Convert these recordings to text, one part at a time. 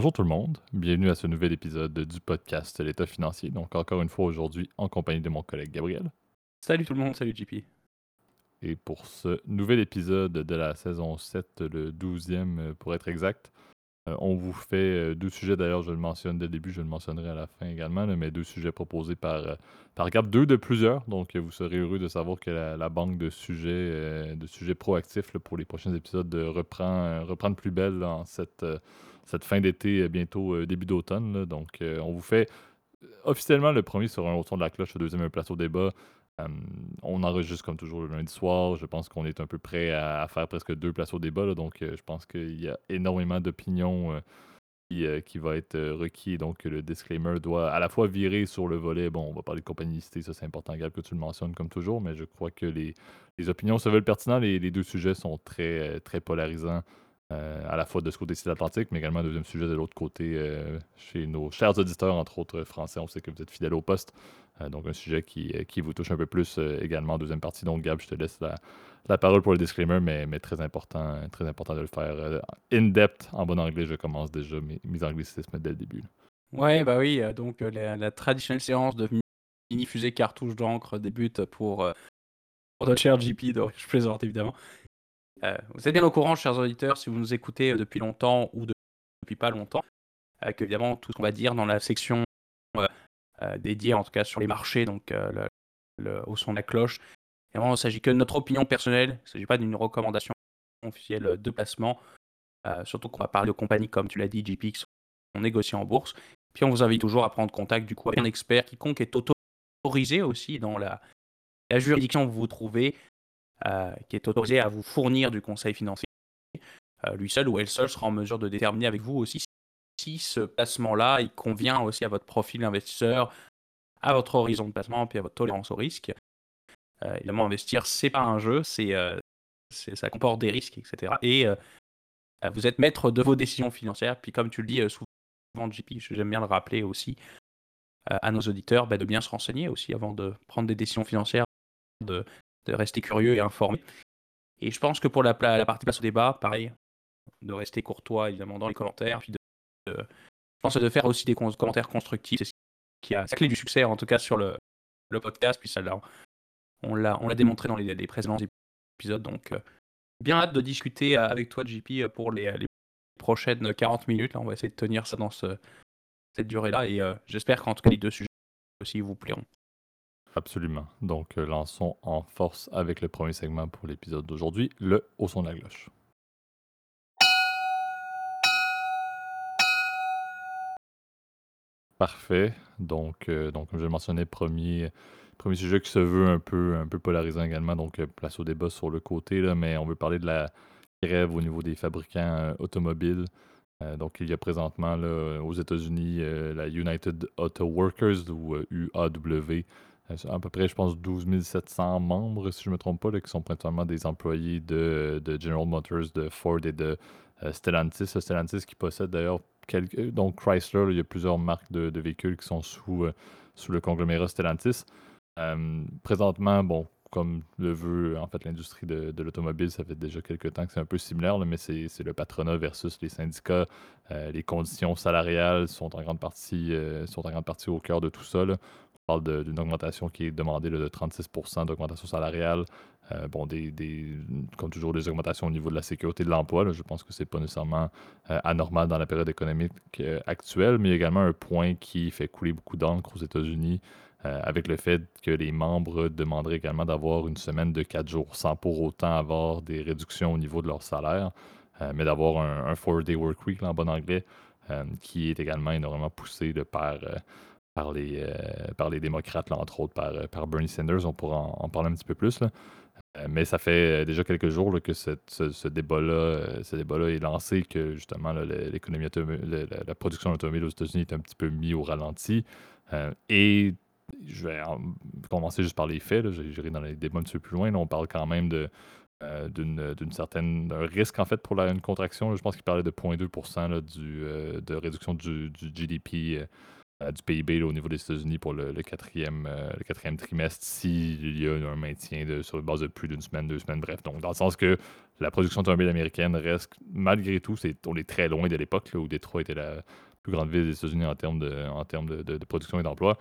Bonjour tout le monde, bienvenue à ce nouvel épisode du podcast L'État financier. Donc encore une fois aujourd'hui en compagnie de mon collègue Gabriel. Salut tout le monde, salut JP. Et pour ce nouvel épisode de la saison 7, le 12e pour être exact, euh, on vous fait euh, deux sujets, d'ailleurs, je le mentionne dès le début, je le mentionnerai à la fin également, mais deux sujets proposés par, euh, par Gap, deux de plusieurs. Donc, vous serez heureux de savoir que la, banque de sujets, de sujets proactifs pour les prochains épisodes reprend, reprend de plus belle dans cette, cette fin d'été, bientôt début d'automne. Donc, on vous fait officiellement le premier sur un son de la cloche, le deuxième un plateau débat. Euh, on enregistre comme toujours le lundi soir. Je pense qu'on est un peu prêt à, faire presque deux places au débat. donc, euh, je pense qu'il y a énormément d'opinions euh, qui, qui, va être requis. Donc, le disclaimer doit à la fois virer sur le volet. Bon, on va parler de compagnie ça c'est important, Gab, que tu le mentionnes comme toujours. Mais je crois que les, opinions se veulent pertinentes. Les, les deux sujets sont très polarisants. À la fois de ce côté-ci de l'Atlantique, mais également deuxième sujet de l'autre côté, chez nos chers auditeurs, entre autres français. On sait que vous êtes fidèles au poste. Euh, donc, un sujet qui, euh, vous touche un peu plus euh, également en deuxième partie. Donc, Gab, je te laisse la, parole pour le disclaimer, mais, très, important, très important de le faire in-depth en bon anglais. Je commence déjà mes, mes anglicismes dès le début. Ouais, bah oui, donc la, traditionnelle séance de mini-fusée cartouche d'encre débute pour, pour notre cher JP, donc je plaisante évidemment. Vous êtes bien au courant, chers auditeurs, si vous nous écoutez depuis longtemps ou depuis pas longtemps, qu'évidemment, tout ce qu'on va dire dans la section euh, dédié en tout cas sur les marchés, donc euh, au son de la cloche. Il ne s'agit que de notre opinion personnelle, il ne s'agit pas d'une recommandation officielle de placement. Euh, surtout qu'on va parler de compagnies comme tu l'as dit, JP, qui sont négociées en bourse. Puis on vous invite toujours à prendre contact du coup avec un expert quiconque est autorisé aussi dans la, la juridiction où vous vous trouvez, qui est autorisé à vous fournir du conseil financier. lui seul ou elle seule sera en mesure de déterminer avec vous aussi si ce placement-là, il convient aussi à votre profil investisseur, à votre horizon de placement, puis à votre tolérance au risque. Euh, évidemment, investir, c'est pas un jeu, c'est, euh, ça comporte des risques, etc. Et euh, vous êtes maître de vos décisions financières. Puis comme tu le dis souvent, JP, j'aime bien le rappeler aussi à nos auditeurs, bah, de bien se renseigner aussi avant de prendre des décisions financières, de rester curieux et informé. Et je pense que pour la, la partie place au débat, pareil, de rester courtois évidemment dans les commentaires, puis de je pense de faire aussi des commentaires constructifs. C'est ce qui a la clé du succès, en tout cas sur le, podcast. Puis ça, on l'a, on l'a démontré dans les, précédents épisodes. Donc, euh, bien hâte de discuter avec toi, JP, pour les, prochaines 40 minutes. Là, on va essayer de tenir ça dans ce, cette durée-là. Et euh, j'espère qu'en tout cas, les deux sujets aussi vous plairont. Absolument. Donc, euh, lançons en force avec le premier segment pour l'épisode d'aujourd'hui, le Au son de la cloche. Parfait. Donc, euh, donc comme je le mentionnais, premier, premier sujet qui se veut un peu, un peu polarisant également, donc euh, place au débat sur le côté, là, mais on veut parler de la grève au niveau des fabricants automobiles. donc, il y a présentement là, aux États-Unis la United Auto Workers ou UAW. À peu près, je pense, 12 700 membres, si je ne me trompe pas, qui sont principalement des employés de, General Motors, de Ford et de Stellantis. Stellantis qui possède d'ailleurs donc Chrysler, il y a plusieurs marques de, véhicules qui sont sous, euh, sous le conglomérat Stellantis. Euh, présentement, bon, comme le veut en fait l'industrie de, l'automobile, ça fait déjà quelques temps que c'est un peu similaire, mais c'est le patronat versus les syndicats. Euh, les conditions salariales sont en grande partie, sont en grande partie au cœur de tout ça. D'une augmentation qui est demandée de 36 d'augmentation salariale. Euh, bon, des, comme toujours, des augmentations au niveau de la sécurité de l'emploi. Je pense que ce n'est pas nécessairement euh, anormal dans la période économique euh, actuelle, mais a également un point qui fait couler beaucoup d'encre aux États-Unis avec le fait que les membres demanderaient également d'avoir une semaine de quatre jours sans pour autant avoir des réductions au niveau de leur salaire, mais d'avoir un, four-day work week en bon anglais, qui est également énormément poussé de par par les, par les démocrates, entre autres par, par Bernie Sanders. On pourra en, parler un petit peu plus. Là. Euh, mais ça fait euh, déjà quelques jours que ce, débat-là euh, ce débat est lancé, que justement l'économie la, production automobile aux États-Unis est un petit peu mis au ralenti. et je vais commencer juste par les faits. J'irai dans les débats un petit peu plus loin. on parle quand même de, d'une certaine risque en fait pour la, une contraction. je pense qu'il parlait de 0,2 du, de réduction du, GDP du PIB au niveau des États-Unis pour le, quatrième, le quatrième trimestre s'il y a un maintien sur une base de plus d'une semaine, deux semaines, bref. Donc, dans le sens que la production automobile américaine reste, malgré tout, on est très loin de l'époque où Détroit était la plus grande ville des États-Unis en termes de, en termes de, production et d'emploi.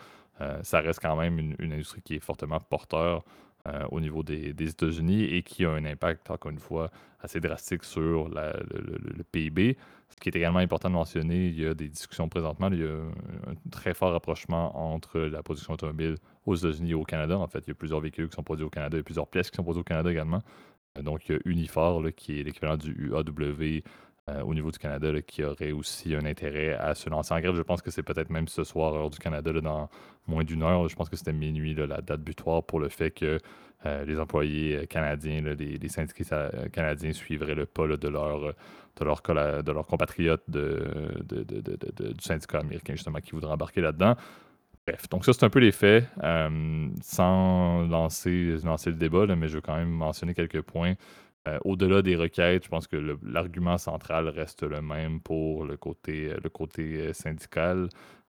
ça reste quand même une, industrie qui est fortement porteur euh, au niveau des, États-Unis et qui a un impact, encore une fois, assez drastique sur le, PIB. Ce qui est également important de mentionner, il y a des discussions présentement, il y a un, très fort rapprochement entre la production automobile aux États-Unis et au Canada. En fait, il y a plusieurs véhicules qui sont produits au Canada et plusieurs pièces qui sont produites au Canada également. Euh, donc, il y a Unifor, qui est l'équivalent du UAW euh, au niveau du Canada qui aurait aussi un intérêt à se lancer en grève. Je pense que c'est peut-être même ce soir, heure du Canada, dans moins d'une heure. Je pense que c'était minuit, la date butoir pour le fait que euh, les employés euh, canadiens, les, syndicats canadiens suivraient le pas de leur de leurs de leur compatriotes du syndicat américain, justement, qui voudraient embarquer là-dedans. Bref, donc ça, c'est un peu les faits. sans lancer, lancer le débat, mais je veux quand même mentionner quelques points euh, au-delà des requêtes, je pense que l'argument central reste le même pour le côté, côté euh, syndical.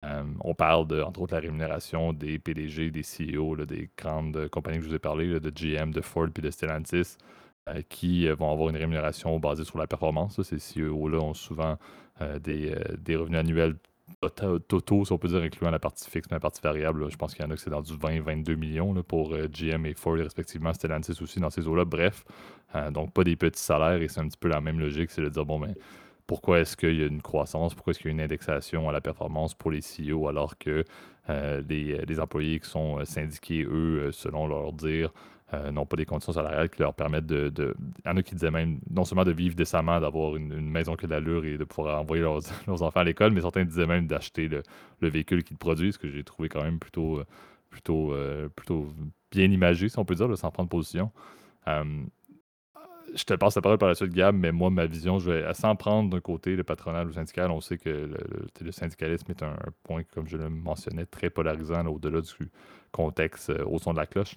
Euh, on parle de, entre autres, la rémunération des PDG, des CEO, des grandes compagnies que je vous ai parlé, de GM, de Ford puis de Stellantis, qui vont avoir une rémunération basée sur la performance. Ces CEO-là ont souvent des, des, revenus annuels totaux, si on peut dire, incluant la partie fixe et la partie variable. Je pense qu'il y en a qui c'est dans du 20-22 millions pour euh, GM et Ford, respectivement. Stellantis aussi dans ces eaux-là. Bref, euh, donc pas des petits salaires et c'est un petit peu la même logique, c'est de dire, bon, ben, pourquoi est-ce qu'il y a une croissance, pourquoi est-ce qu'il y a une indexation à la performance pour les CEO alors que euh, les, les, employés qui sont syndiqués, eux, selon leur dire, euh, n'ont pas des conditions salariales qui leur permettent de, Il y en a qui disaient même non seulement de vivre décemment, d'avoir une, maison qui a de l'allure et de pouvoir envoyer leurs, enfants à l'école, mais certains disaient même d'acheter le, véhicule qu'ils produisent, ce que j'ai trouvé quand même plutôt, euh, plutôt, euh, plutôt bien imagé, si on peut dire, sans prendre position. je te passe la parole par la suite, Gab, mais moi, ma vision, je vais, sans prendre d'un côté le patronal ou le syndical, on sait que le, syndicalisme est un, point, comme je le mentionnais, très polarisant au-delà du contexte au son de la cloche.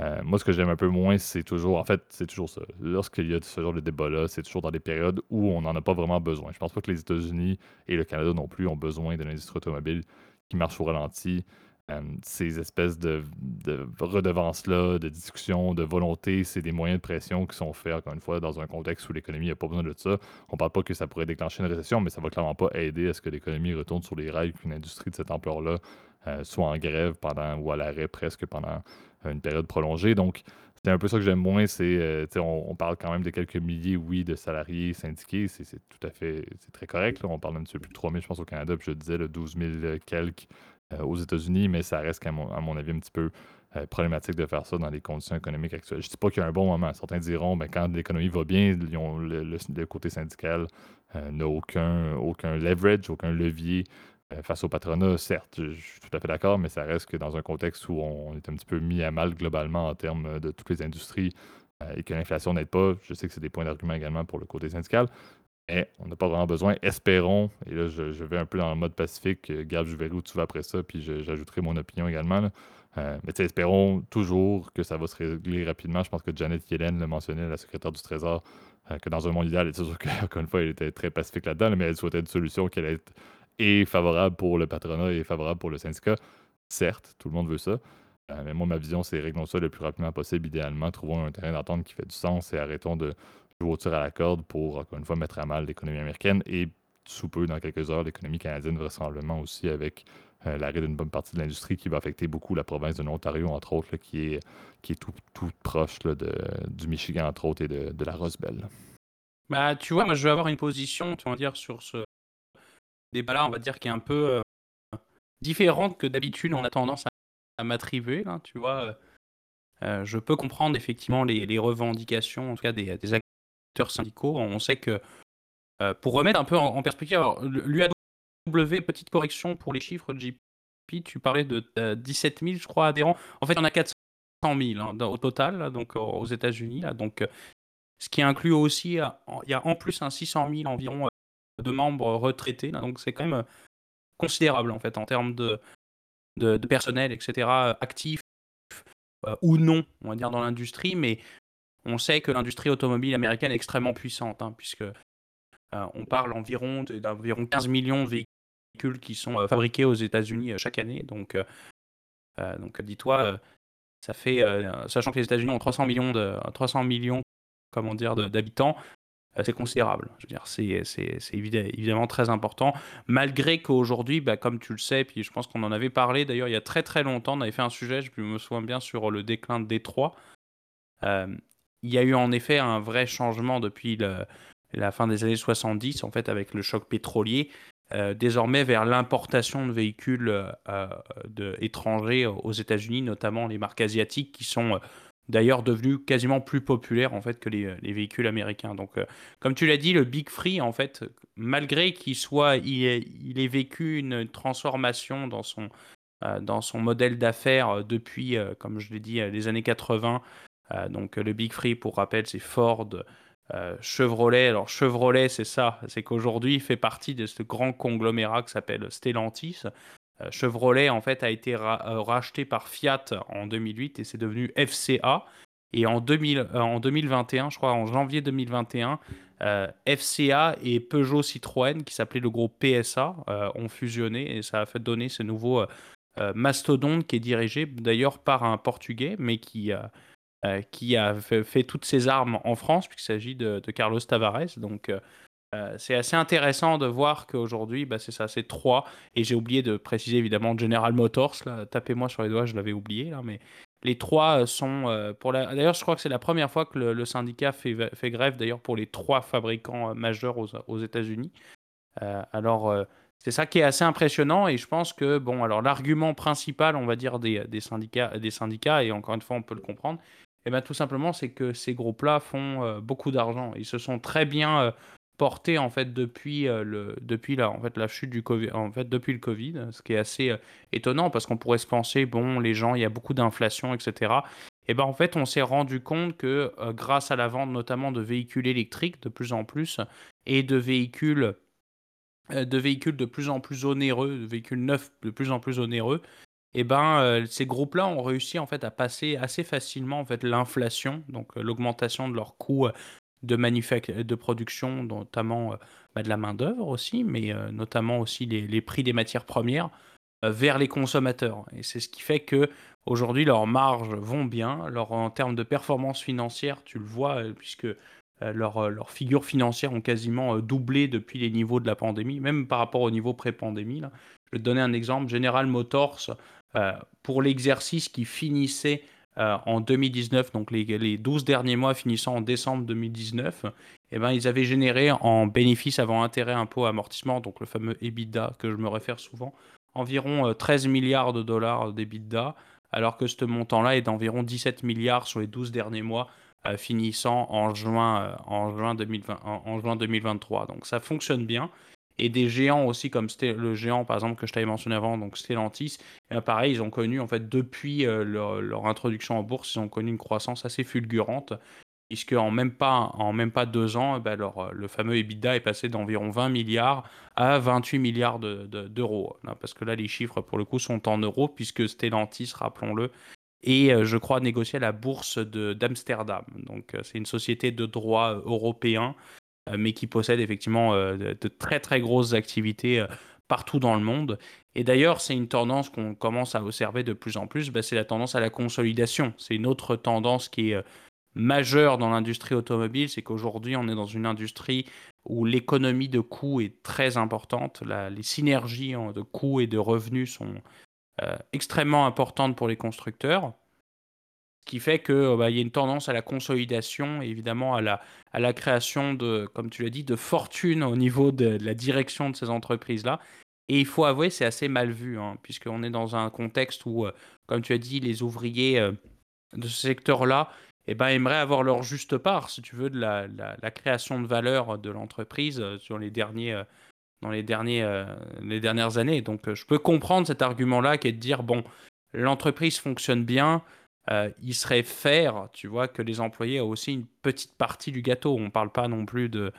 Euh, moi, ce que j'aime un peu moins, c'est toujours, en fait, c'est toujours ça. Lorsqu'il y a ce genre de débat-là, c'est toujours dans des périodes où on n'en a pas vraiment besoin. Je pense pas que les États-Unis et le Canada non plus ont besoin d'une industrie automobile qui marche au ralenti. Euh, ces espèces de, redevances-là, de discussions, de volonté, c'est des moyens de pression qui sont faits, encore une fois, dans un contexte où l'économie n'a pas besoin de ça. On parle pas que ça pourrait déclencher une récession, mais ça va clairement pas aider à ce que l'économie retourne sur les rails, qu'une industrie de cette ampleur-là euh, soit en grève pendant ou à l'arrêt presque pendant une période prolongée. Donc, c'est un peu ça que j'aime moins. C'est, euh, on, parle quand même de quelques milliers, oui, de salariés syndiqués. C'est, tout à fait, c'est très correct. On parle petit peu plus de 3 000, je pense, au Canada. Puis je disais, le 12 000 quelques euh, aux États-Unis, mais ça reste, à mon, avis, un petit peu euh, problématique de faire ça dans les conditions économiques actuelles. Je ne dis pas qu'il y a un bon moment. Certains diront, ben, quand l'économie va bien, le, côté syndical n'a aucun, aucun leverage, aucun levier euh, face au patronat, certes, je, suis tout à fait d'accord, mais ça reste que dans un contexte où on est un petit peu mis à mal globalement en termes de toutes les industries euh, et que l'inflation n'aide pas, je sais que c'est des points d'argument également pour le côté syndical, mais on n'a pas vraiment besoin. Espérons, et là je, vais un peu dans le mode pacifique, euh, Gab, je verrai où tu vas après ça, puis j'ajouterai mon opinion également. mais espérons toujours que ça va se régler rapidement. Je pense que Janet Yellen l'a mentionné, la secrétaire du Trésor, que dans un monde idéal, c'est sûr qu'encore une fois, elle était très pacifique là-dedans, mais elle souhaitait une solution qui allait être et favorable pour le patronat et favorable pour le syndicat. Certes, tout le monde veut ça. Euh, mais moi, ma vision, c'est réglons ça le plus rapidement possible, idéalement. Trouvons un terrain d'entente qui fait du sens et arrêtons de au tir à la corde pour, encore une fois, mettre à mal l'économie américaine et sous peu, dans quelques heures, l'économie canadienne, vraisemblablement aussi avec euh, l'arrêt d'une bonne partie de l'industrie qui va affecter beaucoup la province de l'Ontario, entre autres, qui est, qui est tout, tout proche de, du Michigan, entre autres, et de, de la Rose Belle. Bah, tu vois, moi, je vais avoir une position, tu vas dire, sur ce, débat-là, on va dire, qui est un peu euh, différente que d'habitude on a tendance à, m'attribuer. tu vois. Euh, euh, je peux comprendre effectivement les, revendications, en tout cas des, acteurs syndicaux. On sait que, pour remettre un peu en, perspective, l'UAW, petite correction pour les chiffres JP, tu parlais de 17 000, je crois, adhérents. En fait, on a 400 000 hein, au total, donc aux États-Unis. Donc, ce qui inclut aussi, il y a en plus un 600 000 environ de membres retraités. donc c'est quand même euh, considérable en fait en termes de, de, personnel, etc., actifs euh, ou non, on va dire, dans l'industrie. Mais on sait que l'industrie automobile américaine est extrêmement puissante, hein, puisque euh, on parle environ d'environ 15 millions de véhicules qui sont fabriqués aux États-Unis chaque année. Donc, donc dis-toi, ça fait, sachant que les États-Unis ont 300 millions de 300 millions, comment dire, d'habitants, c'est considérable. Je veux dire, c'est évidemment très important. Malgré qu'aujourd'hui, bah, comme tu le sais, puis je pense qu'on en avait parlé d'ailleurs il y a très très longtemps, on avait fait un sujet, je me souviens bien, sur le déclin de Détroit. Euh, il y a eu en effet un vrai changement depuis la fin des années 70, en fait, avec le choc pétrolier, euh, désormais vers l'importation de véhicules euh, étrangers aux États-Unis, notamment les marques asiatiques qui sont d'ailleurs devenu quasiment plus populaire en fait que les, véhicules américains. Donc, euh, comme tu l'as dit, le Big Free, en fait, malgré qu'il soit, il ait, vécu une transformation dans son, euh, dans son modèle d'affaires euh, depuis, comme je l'ai dit, les années 80. Donc, le Big Free, pour rappel, c'est Ford. Chevrolet, alors Chevrolet, c'est ça, c'est qu'aujourd'hui, il fait partie de ce grand conglomérat qui s'appelle Stellantis, euh, Chevrolet en fait a été euh, racheté par Fiat en 2008 et c'est devenu FCA. Et en, 2000, euh, en 2021, je crois en janvier 2021, FCA et Peugeot Citroën, qui s'appelait le groupe PSA, ont fusionné et ça a fait donner ce nouveau mastodonte qui est dirigé d'ailleurs par un Portugais, mais qui, qui a fait, toutes ses armes en France, puisqu'il s'agit de, Carlos Tavares. Donc euh, c'est assez intéressant de voir qu'aujourd'hui, bah, c'est ça, c'est trois. Et j'ai oublié de préciser évidemment General Motors. Tapez-moi sur les doigts, je l'avais oublié. Mais les trois euh, sont euh, pour la. D'ailleurs, je crois que c'est la première fois que le, syndicat fait, grève. D'ailleurs, pour les trois fabricants majeurs aux, États-Unis. alors, c'est ça qui est assez impressionnant. Et je pense que bon, alors l'argument principal, on va dire des, syndicats, des syndicats, et encore une fois, on peut le comprendre. Eh ben, tout simplement, c'est que ces groupes-là font beaucoup d'argent. Ils se sont très bien porté en fait depuis euh, le depuis la en fait la chute du Covid en fait depuis le Covid ce qui est assez euh, étonnant parce qu'on pourrait se penser bon les gens il y a beaucoup d'inflation etc et ben en fait on s'est rendu compte que euh, grâce à la vente notamment de véhicules électriques de plus en plus et de véhicules de véhicules de plus en plus onéreux de véhicules neufs de plus en plus onéreux et ben ces groupes là ont réussi en fait à passer assez facilement en fait l'inflation donc l'augmentation de leurs coûts de, de production, notamment euh, bah, de la main-d'œuvre aussi, mais euh, notamment aussi les, prix des matières premières euh, vers les consommateurs. Et c'est ce qui fait que aujourd'hui leurs marges vont bien. Leur, en termes de performance financière, tu le vois, puisque leurs leur figures financières ont quasiment doublé depuis les niveaux de la pandémie, même par rapport au niveau pré-pandémie. Je vais te donner un exemple. General Motors, pour l'exercice qui finissait euh, en 2019, donc les, les 12 derniers mois finissant en décembre 2019, eh ben, ils avaient généré en bénéfice avant intérêt, impôt, amortissement, donc le fameux EBITDA que je me réfère souvent, environ 13 euh, milliards de dollars d'EBITDA, alors que ce montant-là est d'environ 17 milliards sur les 12 derniers mois, euh, finissant en juin, en, juin 2020, en, juin 2023. Donc ça fonctionne bien et des géants aussi comme le géant par exemple que je t'avais mentionné avant, donc Stellantis. Et pareil, ils ont connu en fait depuis euh, leur, introduction en bourse, ils ont connu une croissance assez fulgurante, puisque en même pas en même pas deux ans, eh ben, leur, le fameux EBITDA est passé d'environ 20 milliards à 28 milliards d'euros. parce que là, les chiffres pour le coup sont en euros, puisque Stellantis, rappelons-le, et euh, je crois négocier à la bourse d'Amsterdam. Donc euh, c'est une société de droit européen euh, mais qui possède effectivement euh, de, très très grosses activités euh, partout dans le monde. Et d'ailleurs, c'est une tendance qu'on commence à observer de plus en plus, bah, c'est la tendance à la consolidation. C'est une autre tendance qui est majeure dans l'industrie automobile, c'est qu'aujourd'hui, on est dans une industrie où l'économie de coûts est très importante. les synergies de coûts et de revenus sont extrêmement importantes pour les constructeurs. Ce qui fait qu'il euh, bah, y a une tendance à la consolidation, évidemment à la, à la création de, comme tu l'as dit, de fortune au niveau de, la direction de ces entreprises-là. Et il faut avouer, c'est assez mal vu, hein, puisqu'on est dans un contexte où, euh, comme tu as dit, les ouvriers euh, de ce secteur-là eh ben, aimeraient avoir leur juste part, si tu veux, de la, la, création de valeur de l'entreprise sur les derniers, dans les, derniers, les dernières années. Donc je peux comprendre cet argument-là qui est de dire, bon, l'entreprise fonctionne bien, euh, il serait faire, tu vois, que les employés aient aussi une petite partie du gâteau. On ne parle pas non plus de...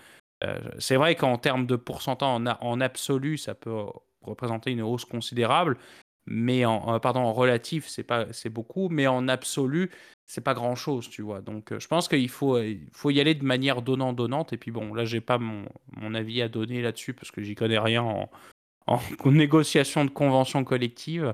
Euh, c'est vrai qu'en termes de pourcentage, en, absolu, ça peut représenter une hausse considérable, mais en, pardon, en relatif, c'est pas, c'est beaucoup, mais en absolu, c'est pas grand chose, tu vois. Donc, euh, je pense qu'il faut, il faut y aller de manière donnant-donnante. Et puis bon, là, j'ai pas mon, mon, avis à donner là-dessus parce que j'y connais rien en, en négociation de convention collective,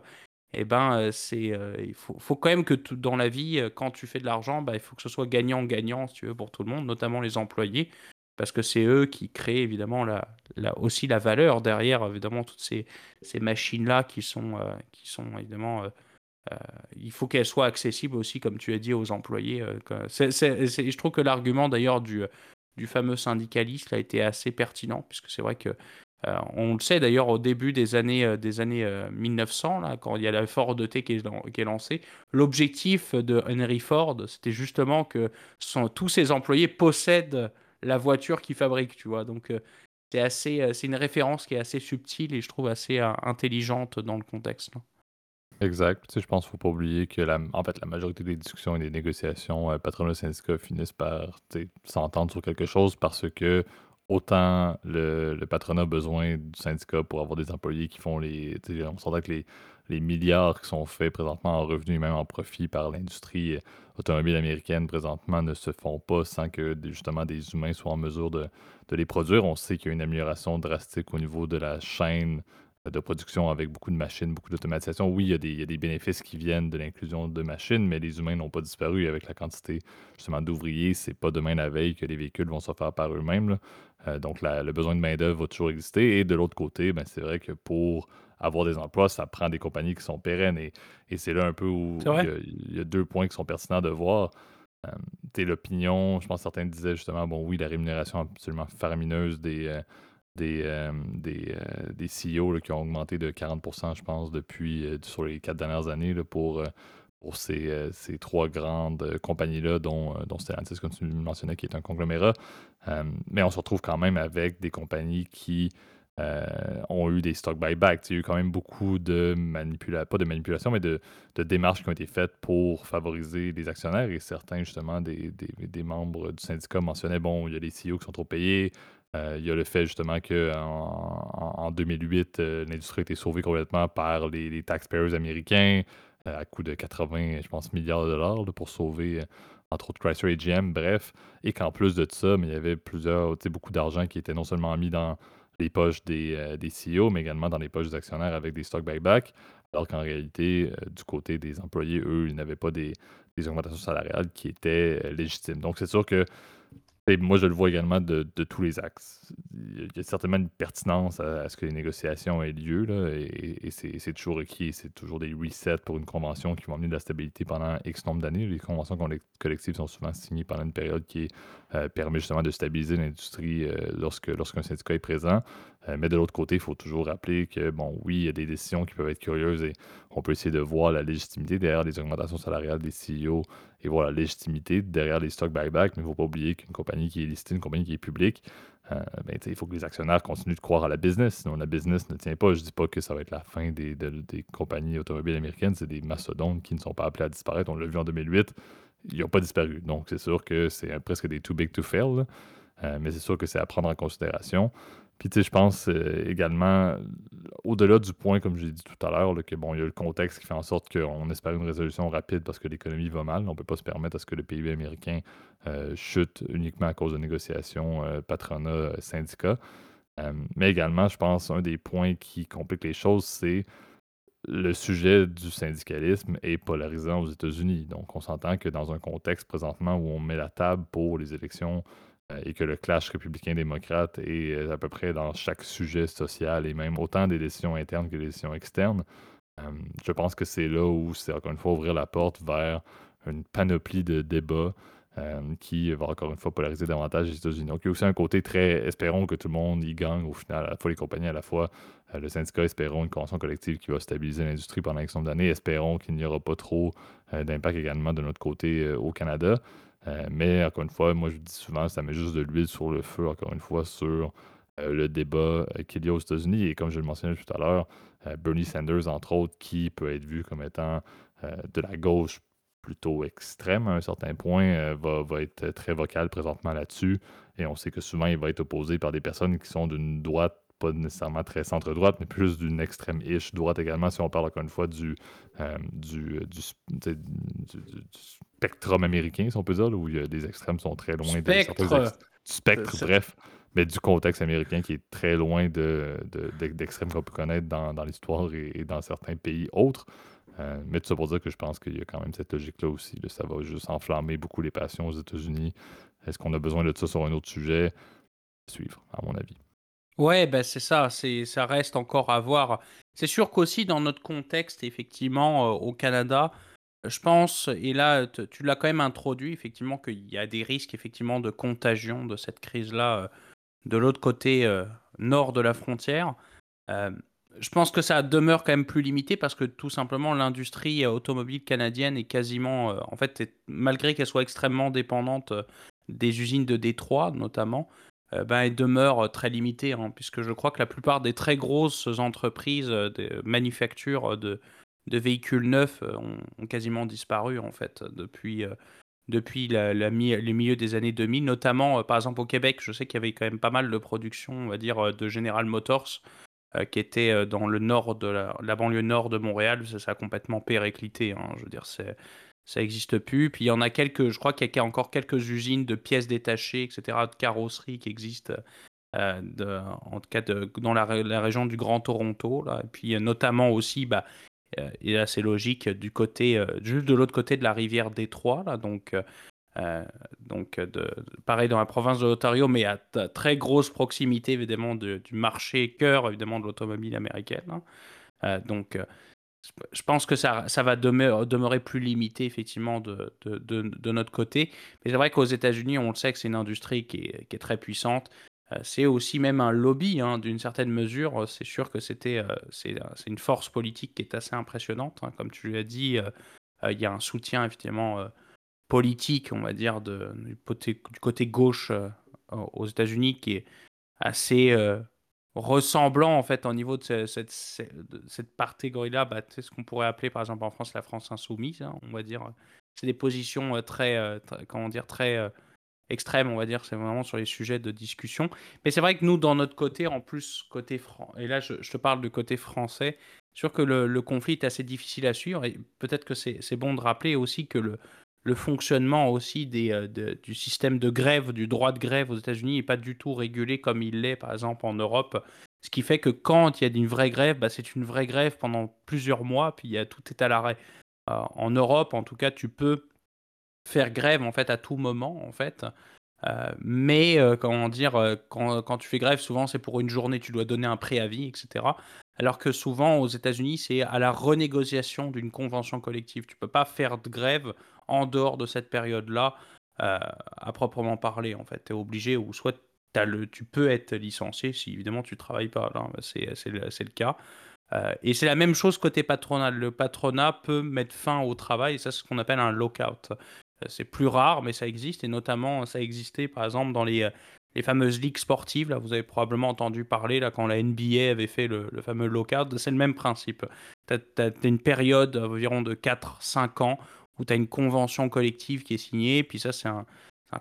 eh ben, c'est, il faut, faut, quand même que dans la vie, quand tu fais de l'argent, bah, il faut que ce soit gagnant-gagnant, si tu veux, pour tout le monde, notamment les employés, parce que c'est eux qui créent évidemment la, la, aussi la valeur derrière, évidemment, toutes ces, ces machines-là qui sont, qui sont évidemment euh, il faut qu'elle soit accessible aussi, comme tu as dit, aux employés. Euh, je trouve que l'argument d'ailleurs du, du fameux syndicaliste a été assez pertinent, puisque c'est vrai que euh, on le sait d'ailleurs au début des années, des années 1900, là, quand il y a la Ford T qui est, lancée, l'objectif de Henry Ford, c'était justement que tous ses employés possèdent la voiture qu'il fabrique, tu vois. Donc c'est assez, c'est une référence qui est assez subtile et je trouve assez intelligente dans le contexte. Exact. Tu sais, je pense qu'il ne faut pas oublier que la, en fait, la majorité des discussions et des négociations, euh, patronat et syndicat finissent par s'entendre sur quelque chose parce que autant le, patronat a besoin du syndicat pour avoir des employés qui font les. On s'entend que les, milliards qui sont faits présentement en revenus et même en profit par l'industrie euh, automobile américaine présentement ne se font pas sans que justement des humains soient en mesure de les produire. On sait qu'il y a une amélioration drastique au niveau de la chaîne de production avec beaucoup de machines, beaucoup d'automatisation. Oui, il y, a des, il y, a des, bénéfices qui viennent de l'inclusion de machines, mais les humains n'ont pas disparu avec la quantité justement d'ouvriers. C'est pas demain la veille que les véhicules vont se faire par eux-mêmes. Euh, donc, le besoin de main-d'œuvre va toujours exister. Et de l'autre côté, ben, c'est vrai que pour avoir des emplois, ça prend des compagnies qui sont pérennes. Et, et c'est là un peu où il y, a, deux points qui sont pertinents de voir. Euh, l'opinion, je pense que certains disaient justement, bon, oui, la rémunération absolument faramineuse des. Euh, des, euh, des, euh, des, CEO qui ont augmenté de 40% je pense, depuis euh, sur les quatre dernières années pour, pour ces, ces, trois grandes compagnies-là, dont, dont Stellantis, comme tu mentionnais, qui est un conglomérat. mais on se retrouve quand même avec des compagnies qui ont eu des stock buyback. Il y a eu quand même beaucoup de manipulation, pas de manipulation, mais de, de, démarches qui ont été faites pour favoriser les actionnaires et certains, justement, des, des, des membres du syndicat mentionnaient bon, il y a des CEO qui sont trop payés, euh, il y a le fait justement qu'en en, 2008, euh, l'industrie a été sauvée complètement par les, taxpayers américains euh, à coût de 80, je pense, milliards de dollars pour sauver, entre autres, Chrysler et GM, bref. Et qu'en plus de ça, mais il y avait plusieurs, beaucoup d'argent qui était non seulement mis dans les poches des, des, CEO, mais également dans les poches des actionnaires avec des stock buyback, alors qu'en réalité, du côté des employés, eux, ils n'avaient pas des, des augmentations salariales qui étaient légitimes. Donc, c'est sûr que moi, je le vois également de, tous les axes. Il y a certainement une pertinence à, ce que les négociations aient lieu, là, et, c'est toujours requis. C'est toujours des resets pour une convention qui vont amener de la stabilité pendant X nombre d'années. Les conventions collectives sont souvent signées pendant une période qui euh, permet justement de stabiliser l'industrie euh, lorsque lorsqu'un syndicat est présent. Euh, mais de l'autre côté, il faut toujours rappeler que, bon, oui, il y a des décisions qui peuvent être curieuses et on peut essayer de voir la légitimité derrière les augmentations salariales des CEO et voir la légitimité derrière les stocks buyback, mais il ne faut pas oublier qu'une compagnie qui est listée, une compagnie qui est publique, euh, ben, il faut que les actionnaires continuent de croire à la business, sinon la business ne tient pas. Je ne dis pas que ça va être la fin des, des compagnies automobiles américaines, c'est des mastodontes qui ne sont pas appelés à disparaître. On l'a vu en 2008, ils n'ont pas disparu. Donc c'est sûr que c'est presque des too big to fail, euh, mais c'est sûr que c'est à prendre en considération. Puis, tu sais, je pense euh, également, au-delà du point, comme j'ai dit tout à l'heure, que bon, il y a le contexte qui fait en sorte qu'on espère une résolution rapide parce que l'économie va mal. On ne peut pas se permettre à ce que le PIB américain euh, chute uniquement à cause de négociations euh, patronat-syndicat. mais également, je pense, un des points qui complique les choses, c'est le sujet du syndicalisme est polarisant aux États-Unis. Donc, on s'entend que dans un contexte présentement où on met la table pour les élections euh, et que le clash républicain-démocrate est euh, à peu près dans chaque sujet social et même autant des décisions internes que des décisions externes, euh, je pense que c'est là où c'est encore une fois ouvrir la porte vers une panoplie de débats qui va encore une fois polariser davantage les États-Unis. Donc, il y a aussi un côté très espérons que tout le monde y gagne au final, à la fois les compagnies, à la fois le syndicat, espérons une convention collective qui va stabiliser l'industrie pendant X nombre d'années, espérons qu'il n'y aura pas trop d'impact également de notre côté au Canada. Euh, mais encore une fois, moi je dis souvent, ça met juste de l'huile sur le feu, encore une fois, sur euh, le débat euh, qu'il y a aux États-Unis. Et comme je le mentionnais tout à l'heure, Bernie Sanders, entre autres, qui peut être vu comme étant de la gauche plutôt extrême à un certain point, va, va, être très vocal présentement là-dessus. Et on sait que souvent, il va être opposé par des personnes qui sont d'une droite pas nécessairement très centre-droite, mais plus d'une extrême-ish droite également, si on parle encore une fois du, du, du, spectrum américain, si on peut dire, où des extrêmes sont très loin spectre. des spectre, bref. mais du contexte américain qui est très loin de, d'extrêmes qu'on peut connaître dans, l'histoire et, dans certains pays autres. Euh, mais tout ça pour dire que je pense qu'il y a quand même cette logique-là aussi. Ça va juste enflammer beaucoup les passions aux États-Unis. Est-ce qu'on a besoin de ça sur un autre sujet? Suivre, à mon avis. Ouais, ben c'est ça, c'est ça reste encore à voir. C'est sûr qu'aussi dans notre contexte, effectivement, euh, au Canada, je pense, et là, tu l'as quand même introduit, effectivement, qu'il y a des risques, effectivement, de contagion de cette crise-là euh, de l'autre côté euh, nord de la frontière. je pense que ça demeure quand même plus limité parce que tout simplement l'industrie automobile canadienne est quasiment, en fait, malgré qu'elle soit extrêmement dépendante des usines de Détroit notamment, euh, ben, elle demeure euh, très limitée, hein, puisque je crois que la plupart des très grosses entreprises euh, de manufacture de, de véhicules neufs ont, quasiment disparu en fait depuis, depuis la, des années 2000, notamment par exemple au Québec. Je sais qu'il y avait quand même pas mal de production, on va dire, de General Motors qui était dans le nord de la, banlieue nord de Montréal. Ça, ça a complètement périclité. Hein, je veux dire, ça n'existe plus. Puis il y en a quelques, je crois qu'il y a encore quelques usines de pièces détachées, etc., de carrosserie qui existent, euh, en tout cas dans la, région du Grand Toronto. Là. Et puis euh, notamment aussi, bah, euh, et là c'est logique, du côté, juste de l'autre côté de la rivière Détroit, là, donc, donc de, pareil dans la province de l'Ontario, mais à, très grosse proximité évidemment du marché cœur évidemment de l'automobile américaine. Hein. donc je pense que ça, ça va demeurer, plus limité, effectivement, de, de, de, notre côté. Mais c'est vrai qu'aux États-Unis, on le sait que c'est une industrie qui est, qui est très puissante. Euh, c'est aussi même un lobby, hein, d'une certaine mesure. C'est sûr que c'était, euh, c'est, une force politique qui est assez impressionnante. Hein. Comme tu l'as dit, euh, il y a un soutien, effectivement, politique, on va dire, du, côté, gauche aux États-Unis qui est assez ressemblant en fait au niveau de cette, cette, catégorie-là, bah, ce qu'on pourrait appeler par exemple en France la France insoumise, hein, on va dire. C'est des positions euh, très, euh, comment dire, très euh, extrêmes, on va dire. C'est vraiment sur les sujets de discussion. Mais c'est vrai que nous, dans notre côté, en plus côté franc, et là je, te parle du côté français, sûr que le, conflit est assez difficile à suivre. Et peut-être que c'est bon de rappeler aussi que le, le fonctionnement aussi des, du système de grève, du droit de grève aux États-Unis n'est pas du tout régulé comme il l'est par exemple en Europe. Ce qui fait que quand il y a une vraie grève, bah, c'est une vraie grève pendant plusieurs mois, puis y a, tout est à l'arrêt. Euh, en Europe, en tout cas, tu peux faire grève en fait à tout moment en fait. Euh, mais euh, comment dire, quand, quand, tu fais grève, souvent c'est pour une journée, tu dois donner un préavis, etc. Alors que souvent aux États-Unis, c'est à la renégociation d'une convention collective. Tu peux pas faire de grève en dehors de cette période-là, euh, à proprement parler, en fait. Tu es obligé, ou soit as le, tu peux être licencié si évidemment tu travailles pas, c'est, le, le cas. Euh, et c'est la même chose côté patronat. Le patronat peut mettre fin au travail, et ça c'est ce qu'on appelle un lockout. Euh, c'est plus rare, mais ça existe, et notamment ça existait par exemple dans les, les fameuses ligues sportives. Là, vous avez probablement entendu parler là, quand la NBA avait fait le, le fameux lockout. C'est le même principe. Tu as, une période environ de 4-5 ans où tu as une convention collective qui est signée, puis ça, c'est un,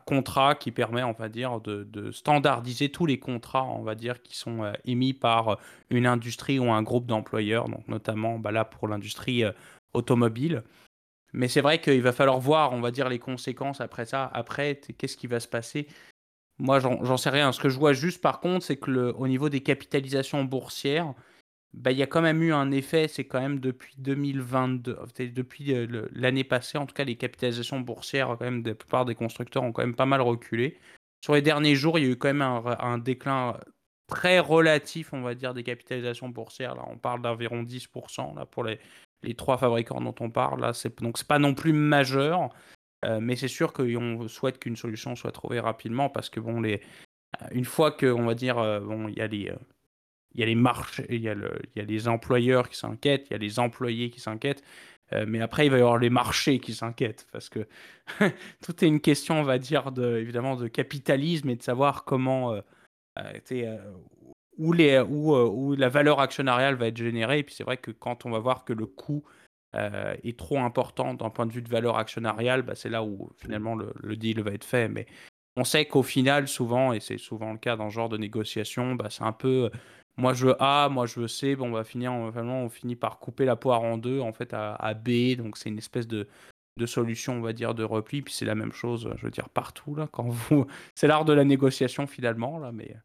contrat qui permet, on va dire, de, standardiser tous les contrats, on va dire, qui sont euh, émis par une industrie ou un groupe d'employeurs, notamment bah, là pour l'industrie euh, automobile. Mais c'est vrai qu'il va falloir voir, on va dire, les conséquences après ça. Après, qu'est-ce qui va se passer? Moi, j'en sais rien. Ce que je vois juste, par contre, c'est que au niveau des capitalisations boursières, bah, il y a quand même eu un effet, c'est quand même depuis 2022, depuis euh, l'année passée, en tout cas, les capitalisations boursières, quand même, de la plupart des constructeurs ont quand même pas mal reculé. Sur les derniers jours, il y a eu quand même un, déclin très relatif, on va dire, des capitalisations boursières. Là, on parle d'environ 10% là, pour les, les trois fabricants dont on parle. Là, c'est, donc, c'est pas non plus majeur, euh, mais c'est sûr qu'on souhaite qu'une solution soit trouvée rapidement parce que, bon, les, une fois que, on va dire, euh, bon, il y a les il y a les il y a, le, y a les employeurs qui s'inquiètent, il y a les employés qui s'inquiètent, euh, mais après il va y avoir les marchés qui s'inquiètent parce que tout est une question, on va dire, de, évidemment de capitalisme et de savoir comment euh, euh, où, les, où, la valeur actionnariale va être générée. Et puis c'est vrai que quand on va voir que le coût est trop important d'un point de vue de valeur actionnariale, bah, c'est là où finalement le, deal va être fait. Mais on sait qu'au final, souvent, et c'est souvent le cas dans ce genre de négociation, bah, c'est un peu moi je veux A, moi je veux C, bon on va finir, on finit par couper la poire en deux en fait à, B, donc c'est une espèce de, solutions, on va dire, de repli. Puis c'est la même chose, je veux dire, partout là. C'est l'art de la négociation finalement là, mais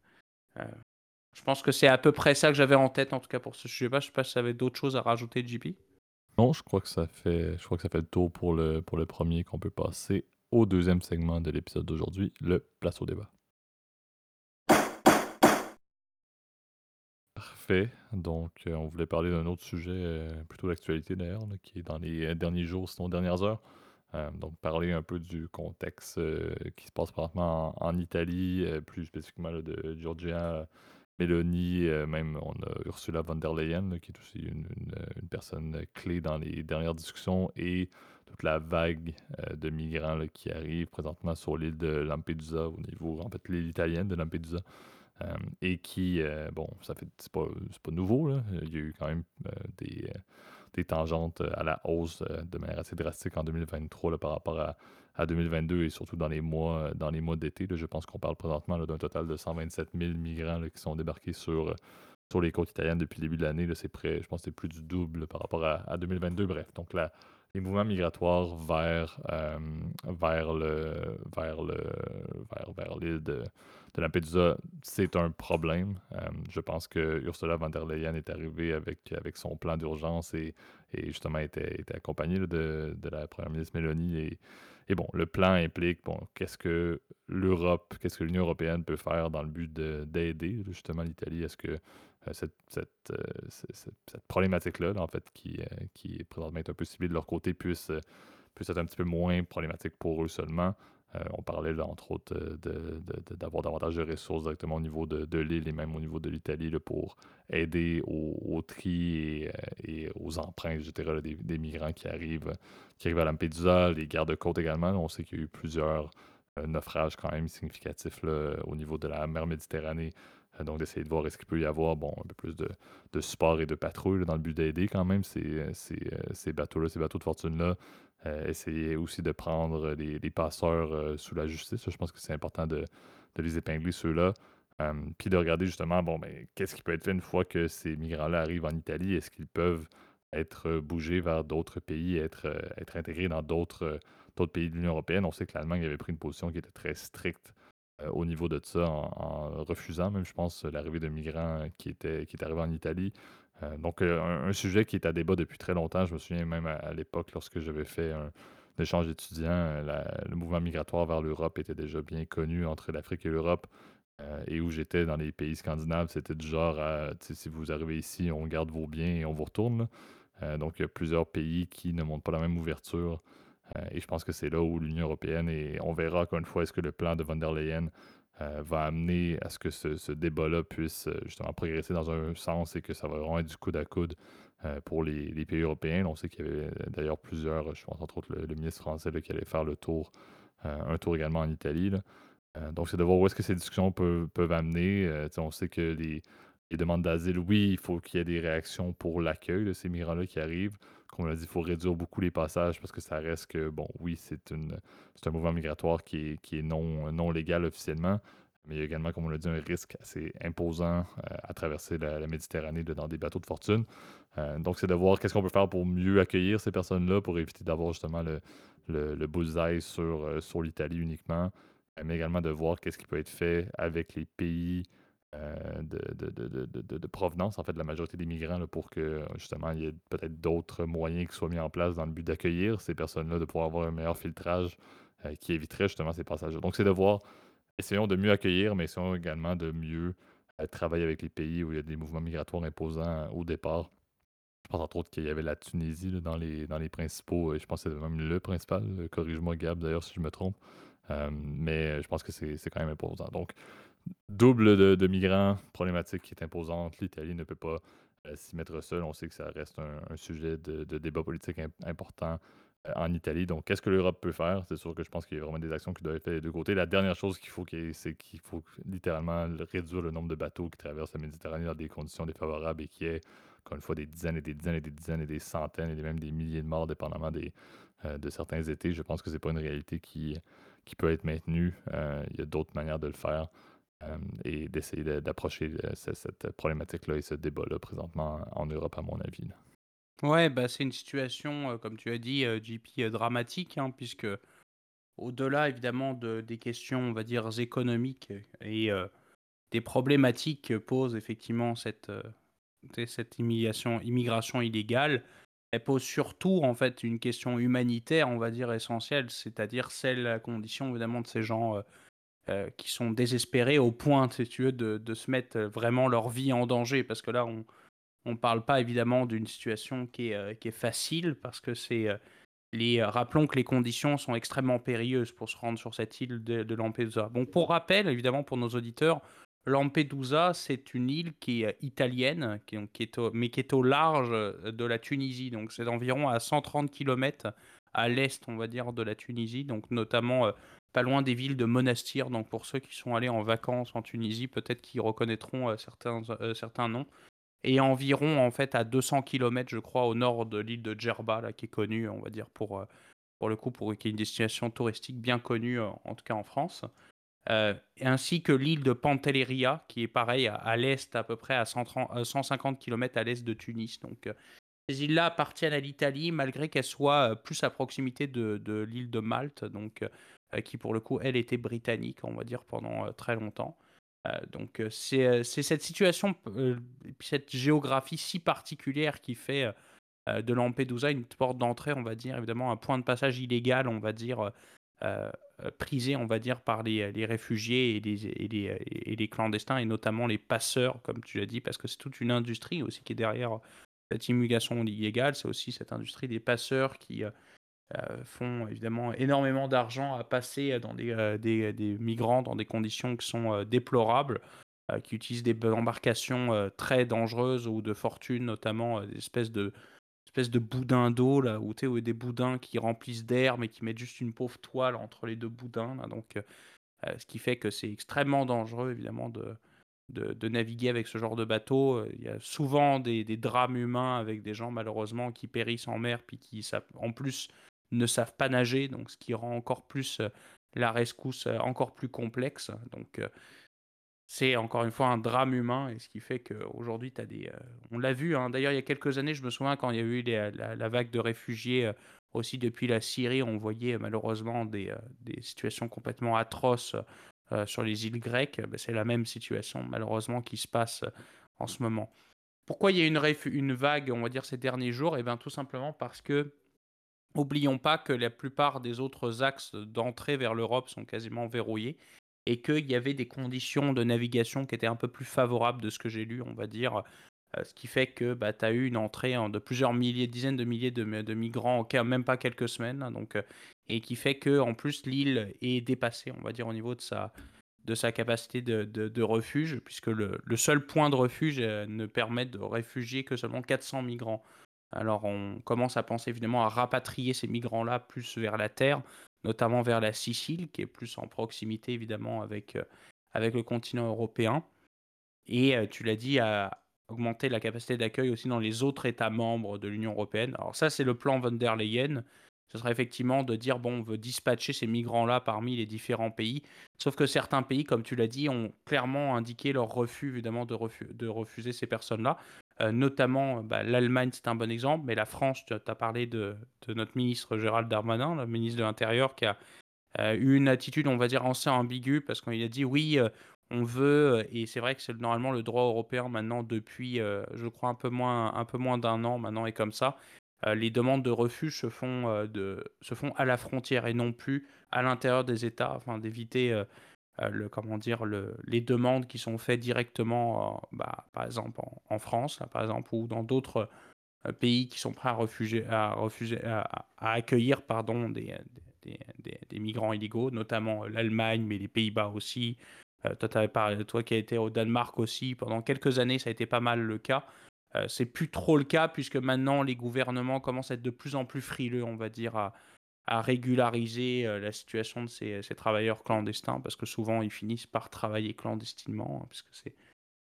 je pense que c'est à peu près ça que j'avais en tête en tout cas pour ce sujet. Je sais pas si ça avait d'autres choses à rajouter, JP. Non, je crois que ça fait, je crois que ça fait le tour pour le, pour le premier qu'on peut passer au deuxième segment de l'épisode d'aujourd'hui, le place au débat. Parfait. Donc, euh, on voulait parler d'un autre sujet, euh, plutôt d'actualité d'ailleurs, qui est dans les euh, derniers jours, sinon dernières heures. donc, parler un peu du contexte qui se passe présentement en, Italie, plus spécifiquement de Georgia Mélanie, euh, même on a Ursula von der Leyen, qui est aussi une, personne clé dans les dernières discussions, et toute la vague euh, de migrants qui arrivent présentement sur l'île de Lampedusa, au niveau, en fait, l'île italienne de Lampedusa, euh, et qui, bon, ça fait, c'est pas, pas nouveau, il y a eu quand même des tangentes à la hausse de manière assez drastique en 2023 par rapport à à 2022 et surtout dans les mois, dans les mois d'été. Je pense qu'on parle présentement d'un total de 127 000 migrants qui sont débarqués sur, sur les côtes italiennes depuis le début de l'année. C'est près, je pense que c'est plus du double par rapport à, 2022. Bref, donc la, les mouvements migratoires vers, euh, vers le vers le vers, vers l'île de, de Lampedusa, c'est un problème. Euh, je pense que Ursula von der Leyen est arrivée avec, avec son plan d'urgence et, et justement était, était accompagnée de, de la première ministre Mélanie et et bon, le plan implique, bon, qu'est-ce que l'Europe, qu'est-ce que l'Union européenne peut faire dans le but d'aider justement l'Italie à ce que euh, cette, euh, cette, cette, problématique-là, en fait, qui, euh, qui est présentement un peu ciblée de leur côté, puisse, puisse être un petit peu moins problématique pour eux seulement. Euh, on parlait, entre autres, euh, d'avoir davantage de ressources directement au niveau de, l'île et même au niveau de l'Italie pour aider au, tri et, euh, aux empreintes, etc., des, migrants qui arrivent, qui arrivent à Lampedusa, les gardes-côtes également. On sait qu'il y a eu plusieurs naufrages quand même significatifs au niveau de la mer Méditerranée. donc, d'essayer de voir est-ce qu'il peut y avoir bon, un peu plus de, support et de patrouille dans le but d'aider quand même ces, ces bateaux-là, ces bateaux de fortune-là. Euh, essayer aussi de prendre les, passeurs euh, sous la justice. Je pense que c'est important de, les épingler, ceux-là. Euh, puis de regarder justement, bon, ben, qu'est-ce qui peut être fait une fois que ces migrants-là arrivent en Italie? Est-ce qu'ils peuvent être bougés vers d'autres pays, être, être intégrés dans d'autres pays de l'Union européenne? On sait que l'Allemagne avait pris une position qui était très stricte au niveau de ça, en, refusant même, je pense, l'arrivée de migrants qui étaient, qui étaient arrivés en Italie. Euh, donc, euh, un, sujet qui est à débat depuis très longtemps. Je me souviens même à, l'époque, lorsque j'avais fait un, échange d'étudiants, euh, le mouvement migratoire vers l'Europe était déjà bien connu entre l'Afrique et l'Europe. et où j'étais dans les pays scandinaves, c'était du genre, si vous arrivez ici, on garde vos biens et on vous retourne. donc, il y a plusieurs pays qui ne montrent pas la même ouverture. et je pense que c'est là où l'Union européenne, et on verra encore une fois, est-ce que le plan de von der Leyen euh, va amener à ce que ce, débat-là puisse euh, justement progresser dans un sens et que ça va vraiment être du coude à coude euh, pour les, pays européens. On sait qu'il y avait d'ailleurs plusieurs, je pense entre autres le, ministre français qui allait faire le tour, un tour également en Italie. donc c'est de voir où est-ce que ces discussions peuvent, amener. on sait que les demandes d'asile, oui, il faut qu'il y ait des réactions pour l'accueil de ces migrants-là qui arrivent comme on l'a dit, il faut réduire beaucoup les passages parce que ça reste que, bon, oui, c'est un mouvement migratoire qui est, non, légal officiellement, mais il y a également, comme on l'a dit, un risque assez imposant euh, à traverser la, Méditerranée dans des bateaux de fortune. Euh, donc, c'est de voir qu'est-ce qu'on peut faire pour mieux accueillir ces personnes-là, pour éviter d'avoir justement le, le, le bullseye sur, euh, sur l'Italie uniquement, mais également de voir qu'est-ce qui peut être fait avec les pays euh, de, provenance, en fait, de la majorité des migrants, pour que justement il y ait peut-être d'autres moyens qui soient mis en place dans le but d'accueillir ces personnes-là, de pouvoir avoir un meilleur filtrage euh, qui éviterait justement ces passages. Donc, c'est de voir, essayons de mieux accueillir, mais essayons également de mieux euh, travailler avec les pays où il y a des mouvements migratoires imposants au départ. Je pense entre autres qu'il y avait la Tunisie dans, les, dans les principaux, je pense que c'est même le principal, corrige-moi Gab d'ailleurs si je me trompe, mais je pense que c'est quand même imposant. Donc, double de, migrants, problématique qui est imposante. L'Italie ne peut pas euh, s'y mettre seule. On sait que ça reste un, sujet de, débat politique important euh, en Italie. Donc, qu'est-ce que l'Europe peut faire? C'est sûr que je pense qu'il y a vraiment des actions qui doivent être faites des deux côtés. La dernière chose qu'il faut, c'est qu'il faut littéralement réduire le nombre de bateaux qui traversent la Méditerranée dans des conditions défavorables et qui est, encore une fois, des dizaines et des dizaines et des dizaines et des centaines et même des milliers de morts, dépendamment des, euh, de certains étés. Je pense que c'est pas une réalité qui, qui peut être maintenue. il y a d'autres manières de le faire. Euh, et d'essayer d'approcher euh, cette problématique-là et ce débat-là présentement en Europe, à mon avis. Ouais, bah, c'est une situation, heu, comme tu as dit, heu, JP, dramatique, hein, puisque au-delà évidemment de des questions, on va dire économiques et des problématiques que pose effectivement cette, cette immigration immigration illégale, elle pose surtout en fait une question humanitaire, on va dire essentielle, c'est-à-dire celle à condition évidemment de ces gens, heu, qui sont désespérés au point, si tu veux, de de se mettre vraiment leur vie en danger. Parce que là, on on parle pas évidemment d'une situation qui est, heu, qui est facile parce que c'est, rappelons que les conditions sont extrêmement périlleuses pour se rendre sur cette île de Lampedusa. Bon, pour rappel, évidemment pour nos auditeurs, Lampedusa, c'est une île qui est italienne, qui est au mais qui est au large, de la Tunisie. Donc c'est d'environ à 130 kilomètres à l'est, on va dire, de la Tunisie, donc notamment, pas loin des villes de Monastir. Donc pour ceux qui sont allés en vacances en Tunisie, peut-être qu'ils reconnaîtront, heu, certains, heu, certains noms et environ en fait à 200 kilomètres, je crois, au nord de l'île de Djerba, là, qui est connue, on va dire, pour, heu, pour le coup, pour qui est une destination touristique bien connue, en tout cas en France. Ainsi que l'île de Pantelleria, qui est pareil à l'est, à peu près à 130 heu, 150 kilomètres à l'est de Tunis. Donc, ces îles-là appartiennent à l'Italie malgré qu'elles soient, plus à proximité de de l'île de Malte, donc, qui pour le coup, elle, était britannique, on va dire, pendant, heu, très longtemps. Heu, donc, c'est, cette situation cette géographie si particulière qui fait, de Lampedusa une porte d'entrée, on va dire, évidemment un point de passage illégal, on va dire, prisé, on va dire, par les, réfugiés et les clandestins et notamment les passeurs, comme tu l'as dit, parce que c'est toute une industrie aussi qui est derrière cette immigration illégale. C'est aussi cette industrie des passeurs qui, heu, font évidemment énormément d'argent à passer dans des, heu, des migrants dans des conditions qui sont, heu, déplorables, qui utilisent des embarcations, très dangereuses ou de fortune, notamment, des espèces de espèces de boudins d'eau là, où tu des boudins qui remplissent d'air, mais qui mettent juste une pauvre toile entre les 2 boudins donc, ce qui fait que c'est extrêmement dangereux évidemment de de de naviguer avec ce genre de bateau. Il y a souvent des des drames humains avec des gens malheureusement qui périssent en mer, puis qui savent en plus, ne savent pas nager, donc ce qui rend encore plus, heu, la rescousse, heu, encore plus complexe. Donc, heu, c'est encore une fois un drame humain et ce qui fait qu'aujourd'hui tu as des, on l'a vu, hein, d'ailleurs il y a quelques années, je me souviens quand il y a eu la vague de réfugiés, aussi depuis la Syrie, on voyait malheureusement des, situations complètement atroces, sur les îles grecques. Bah, c'est la même situation malheureusement qui se passe, en ce moment. Pourquoi il y a une une vague, on va dire ces derniers jours? Et ben, tout simplement parce qu'oublions pas que la plupart des autres axes d'entrée vers l'Europe sont quasiment verrouillés et qu'il y avait des conditions de navigation qui étaient un peu plus favorables de ce que j'ai lu, on va dire. Heu, ce qui fait que, bah, tu as eu une entrée en de plusieurs milliers, dizaines de milliers de migrants en même pas quelques semaines, donc, heu et qui fait qu'en plus l'île est dépassée, on va dire, au niveau de sa de sa capacité de refuge puisque le le seul point de refuge, heu, ne permet de réfugier que seulement 400 migrants. Alors on commence à penser évidemment à rapatrier ces migrants-là plus vers la terre, notamment vers la Sicile qui est plus en proximité évidemment avec, avec le continent européen et heu, tu l'as dit, à augmenter la capacité d'accueil aussi dans les autres États membres de l'Union européenne. Alors ça, c'est le plan von der Leyen. Ce serait effectivement de dire: «Bon, on veut dispatcher ces migrants-là parmi les différents pays». Sauf que certains pays, comme tu l'as dit, ont clairement indiqué leur refus évidemment de refuser ces personnes-là. Heu, notamment, bah, l'Allemagne, c'est un bon exemple, mais la France, tu as parlé de notre ministre Gérald Darmanin, le ministre de l'Intérieur qui a, heu, eu une attitude, on va dire, assez ambiguë parce qu'il a dit: «Oui, heu, on veut» et c'est vrai que c'est normalement le droit européen maintenant depuis, je crois un peu moins un peu moins d'1 an maintenant est comme ça. Les demandes de refuge se font, se font à la frontière et non plus à l'intérieur des États afin d'éviter, heu, le comment dire? Le les demandes qui sont faites directement, bah, par exemple en France, par exemple, ou dans d'autres, heu, pays qui sont prêts à refuger à refuser à accueillir pardon des, des migrants illégaux, notamment l'Allemagne, mais les Pays-Bas aussi. Toi, qui as été au Danemark aussi, pendant quelques années, ça a été pas mal le cas. C'est plus trop le cas puisque maintenant les gouvernements commencent à être de plus en plus frileux, on va dire, à à régulariser, heu, la situation de ces travailleurs clandestins parce que souvent ils finissent par travailler clandestinement, parce que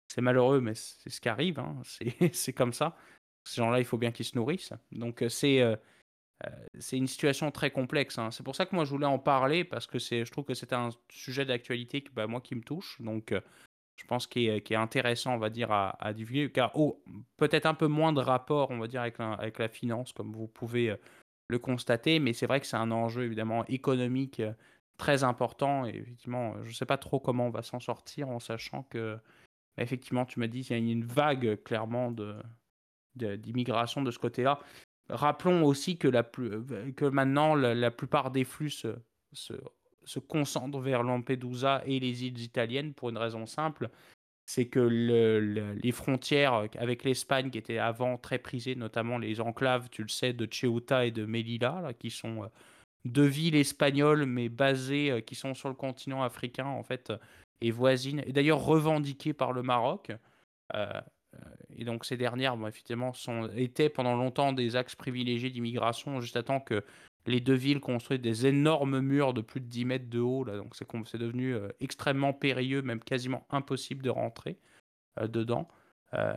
c'est malheureux, mais c'est ce qui arrive, hein, c'est comme ça. Ces gens-là, il faut bien qu'ils se nourrissent. Donc, heu heu, c'est une situation très complexe, hein. C'est pour ça que moi je voulais en parler parce que je trouve que c'est un sujet d'actualité qui, bah, qui me touche donc, je pense, qui est, intéressant, on va dire, à, à divulguer, car oh, peut-être un peu moins de rapport, on va dire, avec la, avec la finance, comme vous pouvez euh, le constater, mais c'est vrai que c'est un enjeu, évidemment, économique euh, très important, et effectivement, je ne sais pas trop comment on va s'en sortir, en sachant que, bah, effectivement, tu m'as dit qu'il y a une vague, clairement, d'immigration de, ce côté-là. Rappelons aussi que, euh, maintenant, la, plupart des flux se, se se concentre vers Lampedusa et les îles italiennes pour une raison simple, c'est que les frontières avec l'Espagne, qui étaient avant très prisées, notamment les enclaves, tu le sais, de Ceuta et de Melilla, qui sont euh, deux villes espagnoles, mais basées, euh, qui sont sur le continent africain, en fait, et voisines, et d'ailleurs revendiquées par le Maroc. Euh, et donc ces dernières, bon, effectivement, étaient pendant longtemps des axes privilégiés d'immigration, juste à temps que les deux villes construisent des énormes murs de plus de 10 mètres de haut. Là, donc c'est devenu euh, extrêmement périlleux, même quasiment impossible de rentrer euh, dedans. Euh,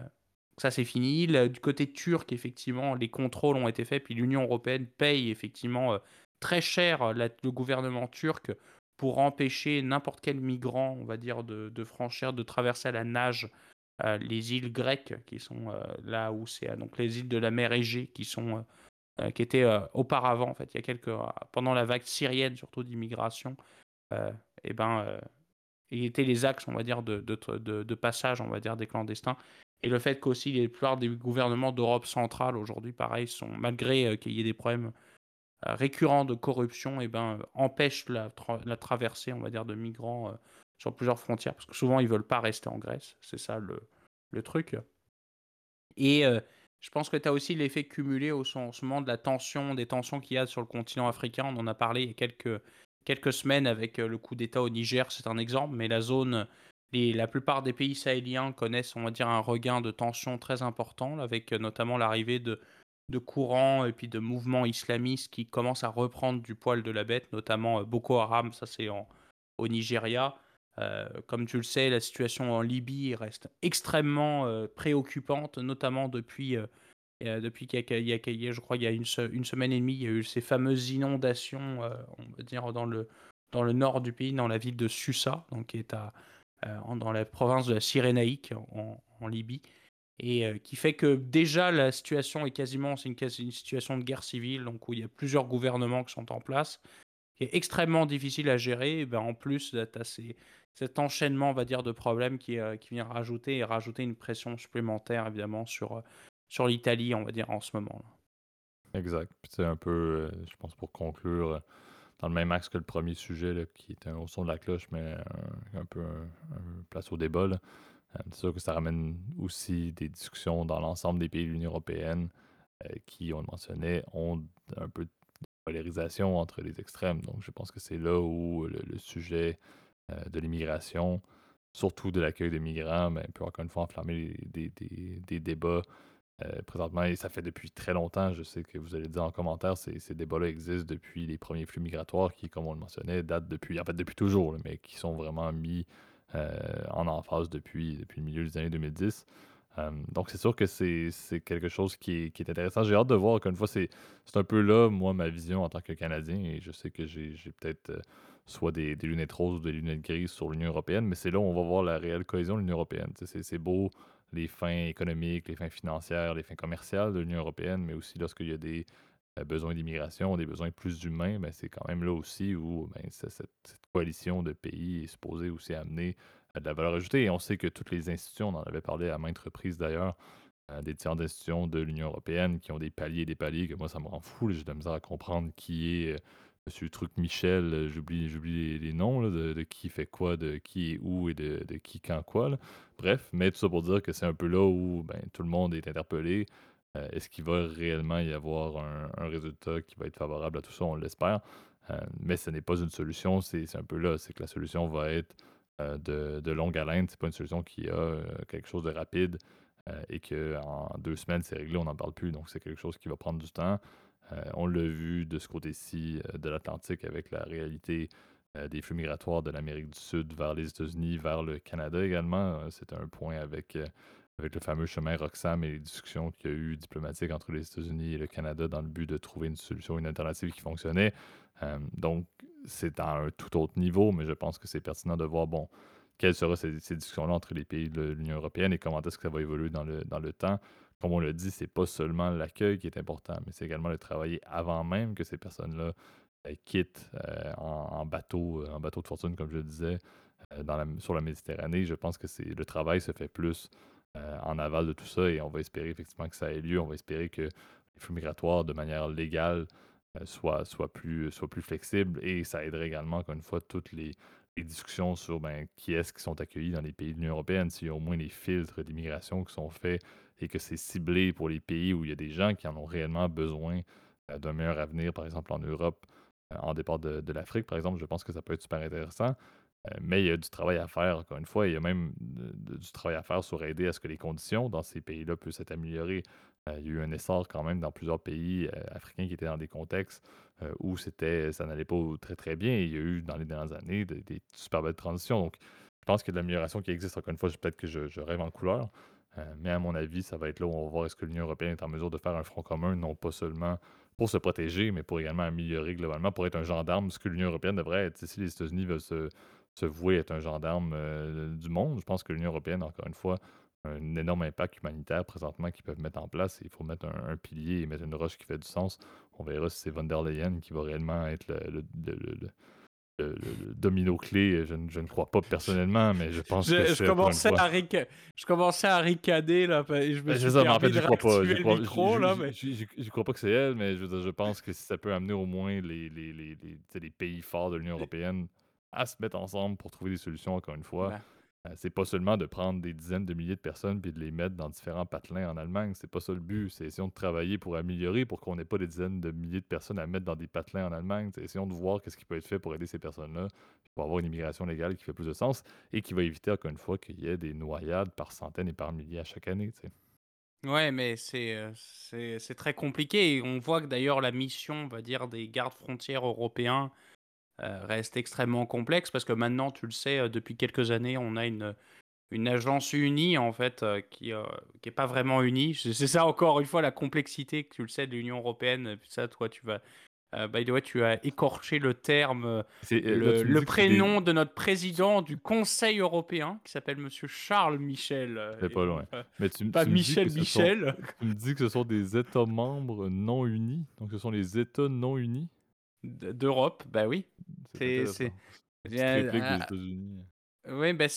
ça, c'est fini. du côté turc, effectivement, les contrôles ont été faits, puis l'Union européenne paye effectivement très cher le gouvernement turc pour empêcher n'importe quel migrant, on va dire, de, de, franchir, de traverser à la nage les îles grecques, qui sont là où c'est donc les îles de la mer Égée, qui sont euh, qui était euh, auparavant, en fait, il y a quelques, euh, pendant la vague syrienne, surtout d'immigration, et ben, il était les axes, on va dire, de, de, passage, on va dire, des clandestins. Et le fait qu'aussi les plupart des gouvernements d'Europe centrale aujourd'hui, pareil, sont malgré qu'il y ait des problèmes récurrents de corruption, et ben empêchent la, traversée, on va dire, de migrants sur plusieurs frontières, parce que souvent ils veulent pas rester en Grèce, c'est ça le, le truc. Et je pense que tu as aussi l'effet cumulé au moment de la tension, des tensions qu'il y a sur le continent africain. On en a parlé il y a quelques, semaines avec euh, le coup d'État au Niger, c'est un exemple, mais la zone, la plupart des pays sahéliens connaissent, un regain de tension très important, avec euh, notamment l'arrivée de, de courants et puis de mouvements islamistes qui commencent à reprendre du poil de la bête, notamment euh, Boko Haram, ça c'est au Nigeria. Euh, comme tu le sais, la situation en Libye reste extrêmement euh, préoccupante, notamment depuis, euh, depuis qu'il y, a, je crois, il y a une, semaine et demie, il y a eu ces fameuses inondations, on va dire, dans le, dans le nord du pays, dans la ville de Susa, donc qui est à, dans la province de la Cyrénaïque en, en Libye, et qui fait que déjà la situation est quasiment, c'est une, une, situation de guerre civile, donc où il y a plusieurs gouvernements qui sont en place, qui est extrêmement difficile à gérer. Et ben en plus, tu as cet enchaînement, on va dire, de problèmes qui, euh, qui vient rajouter et rajouter une pression supplémentaire, évidemment, sur, euh, sur l'Italie, on va dire, en ce moment. Là. Exact. c'est un peu, euh, je pense, pour conclure, dans le même axe que le premier sujet, qui était au son de la cloche, mais un, peu un, place au débat. c'est sûr que ça ramène aussi des discussions dans l'ensemble des pays de l'Union européenne qui, on le mentionnait, ont un peu de entre les extrêmes. Donc, je pense que c'est là où le sujet euh, de l'immigration, surtout de l'accueil des migrants, mais peut encore une fois enflammer des, des, débats euh, présentement. Et ça fait depuis très longtemps, je sais que vous allez dire en commentaire, ces, ces débats-là existent depuis les premiers flux migratoires qui, comme on le mentionnait, datent depuis, en fait, depuis toujours, mais qui sont vraiment mis euh, en emphase depuis, depuis le milieu des années 2010. Donc, c'est sûr que c'est quelque chose qui est, qui est intéressant. J'ai hâte de voir, encore une fois, c'est un peu là, moi, ma vision en tant que Canadien, et je sais que j'ai peut-être soit des, lunettes roses ou des lunettes grises sur l'Union européenne, mais c'est là où on va voir la réelle cohésion de l'Union européenne. C'est beau les fins économiques, les fins financières, les fins commerciales de l'Union européenne, mais aussi lorsqu'il y a des euh, besoins d'immigration, des besoins plus humains, ben c'est quand même là aussi où ben, cette, coalition de pays est supposée aussi amener euh, de la valeur ajoutée. Et on sait que toutes les institutions, on en avait parlé à maintes reprises d'ailleurs, euh, des différentes institutions de l'Union européenne qui ont des paliers, des paliers, que moi ça me rend fou, j'ai de la misère à comprendre qui est Monsieur Truc Michel, euh, j'oublie, j'oublie les, noms de, qui fait quoi, de qui est où et de, qui quand quoi. Bref, mais tout ça pour dire que c'est un peu là où ben, tout le monde est interpellé. Euh, est-ce qu'il va réellement y avoir un, résultat qui va être favorable à tout ça? On l'espère. Euh, mais ce n'est pas une solution, c'est, un peu là. C'est que la solution va être de, de, longue haleine. C'est pas une solution qui a quelque chose de rapide et qu'en deux semaines, c'est réglé, on n'en parle plus. Donc, c'est quelque chose qui va prendre du temps. Euh, on l'a vu de ce côté-ci euh, de l'Atlantique avec la réalité euh, des flux migratoires de l'Amérique du Sud vers les États-Unis, vers le Canada également. C'est un point avec, avec le fameux chemin Roxham et les discussions qu'il y a eu diplomatiques entre les États-Unis et le Canada dans le but de trouver une solution, une alternative qui fonctionnait. donc, c'est à un tout autre niveau, mais je pense que c'est pertinent de voir, bon, quelles seront ces, discussions-là entre les pays de l'Union européenne et comment est-ce que ça va évoluer dans le, le temps. Comme on l'a dit, c'est pas seulement l'accueil qui est important, mais c'est également le travailler avant même que ces personnes-là euh, quittent euh, en, bateau, en bateau de fortune, comme je le disais, sur la Méditerranée. Je pense que c'est le travail se fait plus en aval de tout ça et on va espérer effectivement que ça ait lieu. On va espérer que les flux migratoires, de manière légale, soient, plus, soient plus flexibles et ça aiderait également, encore une fois, toutes les, discussions sur ben, qui est-ce qui sont accueillis dans les pays de l'Union européenne, s'il y a au moins des filtres d'immigration qui sont faits et que c'est ciblé pour les pays où il y a des gens qui en ont réellement besoin euh, d'un meilleur avenir, par exemple en Europe, euh, en départ de, l'Afrique, par exemple, je pense que ça peut être super intéressant. Euh, mais il y a du travail à faire, encore une fois. Il y a même du travail à faire sur aider à ce que les conditions dans ces pays-là puissent être améliorées. Il y a eu un essor quand même dans plusieurs pays africains qui étaient dans des contextes euh, où c'était, ça n'allait pas très très bien. il y a eu dans les dernières années des, super belles transitions. Donc, je pense qu'il y a de l'amélioration qui existe. Encore une fois, peut-être que je, rêve en couleur. Euh, mais à mon avis, ça va être là où on va voir est-ce que l'Union européenne est en mesure de faire un front commun, non pas seulement pour se protéger, mais pour également améliorer globalement, pour être un gendarme, ce que l'Union européenne devrait être. Si les États-Unis veulent se, vouer être un gendarme euh, du monde, je pense que l'Union européenne, encore une fois, un énorme impact humanitaire présentement qu'ils peuvent mettre en place. Il faut mettre un, pilier et mettre une roche qui fait du sens. On verra si c'est von der Leyen qui va réellement être le, domino clé. Je, ne crois pas personnellement, mais je pense que je commençais, à je commençais à ricader là, et je me suis ça, en fait, je crois pas. Je crois, micro, là, mais... je, crois pas que c'est elle, mais je, je pense que si ça peut amener au moins les, les, les, les pays forts de l'Union européenne à se mettre ensemble pour trouver des solutions, encore une fois. Euh, c'est pas seulement de prendre des dizaines de milliers de personnes puis de les mettre dans différents patelins en Allemagne. C'est pas ça le but. C'est essayons de travailler pour améliorer, pour qu'on n'ait pas des dizaines de milliers de personnes à mettre dans des patelins en Allemagne. C'est essayons de voir qu'est-ce qui peut être fait pour aider ces personnes-là, pour avoir une immigration légale qui fait plus de sens et qui va éviter, encore une fois, qu'il y ait des noyades par centaines et par milliers à chaque année. Ouais, mais euh, c'est c'est très compliqué. On voit que d'ailleurs la mission, on va dire, des gardes frontières européens euh, reste extrêmement complexe parce que maintenant, tu le sais, euh, depuis quelques années, on a une, une agence unie en fait euh, qui n'est pas vraiment unie. C'est ça encore une fois la complexité que tu le sais de l'Union européenne. Ça, toi, tu vas. by the way, tu as écorché le terme, le, prénom de notre président du Conseil européen qui s'appelle Monsieur Charles Michel. C'est pas loin. Mais tu, pas Michel Michel. tu me dis que ce sont des États membres non unis, donc ce sont les États non unis? d'Europe, bah oui. C'est. C'est États-Unis. Oui, ben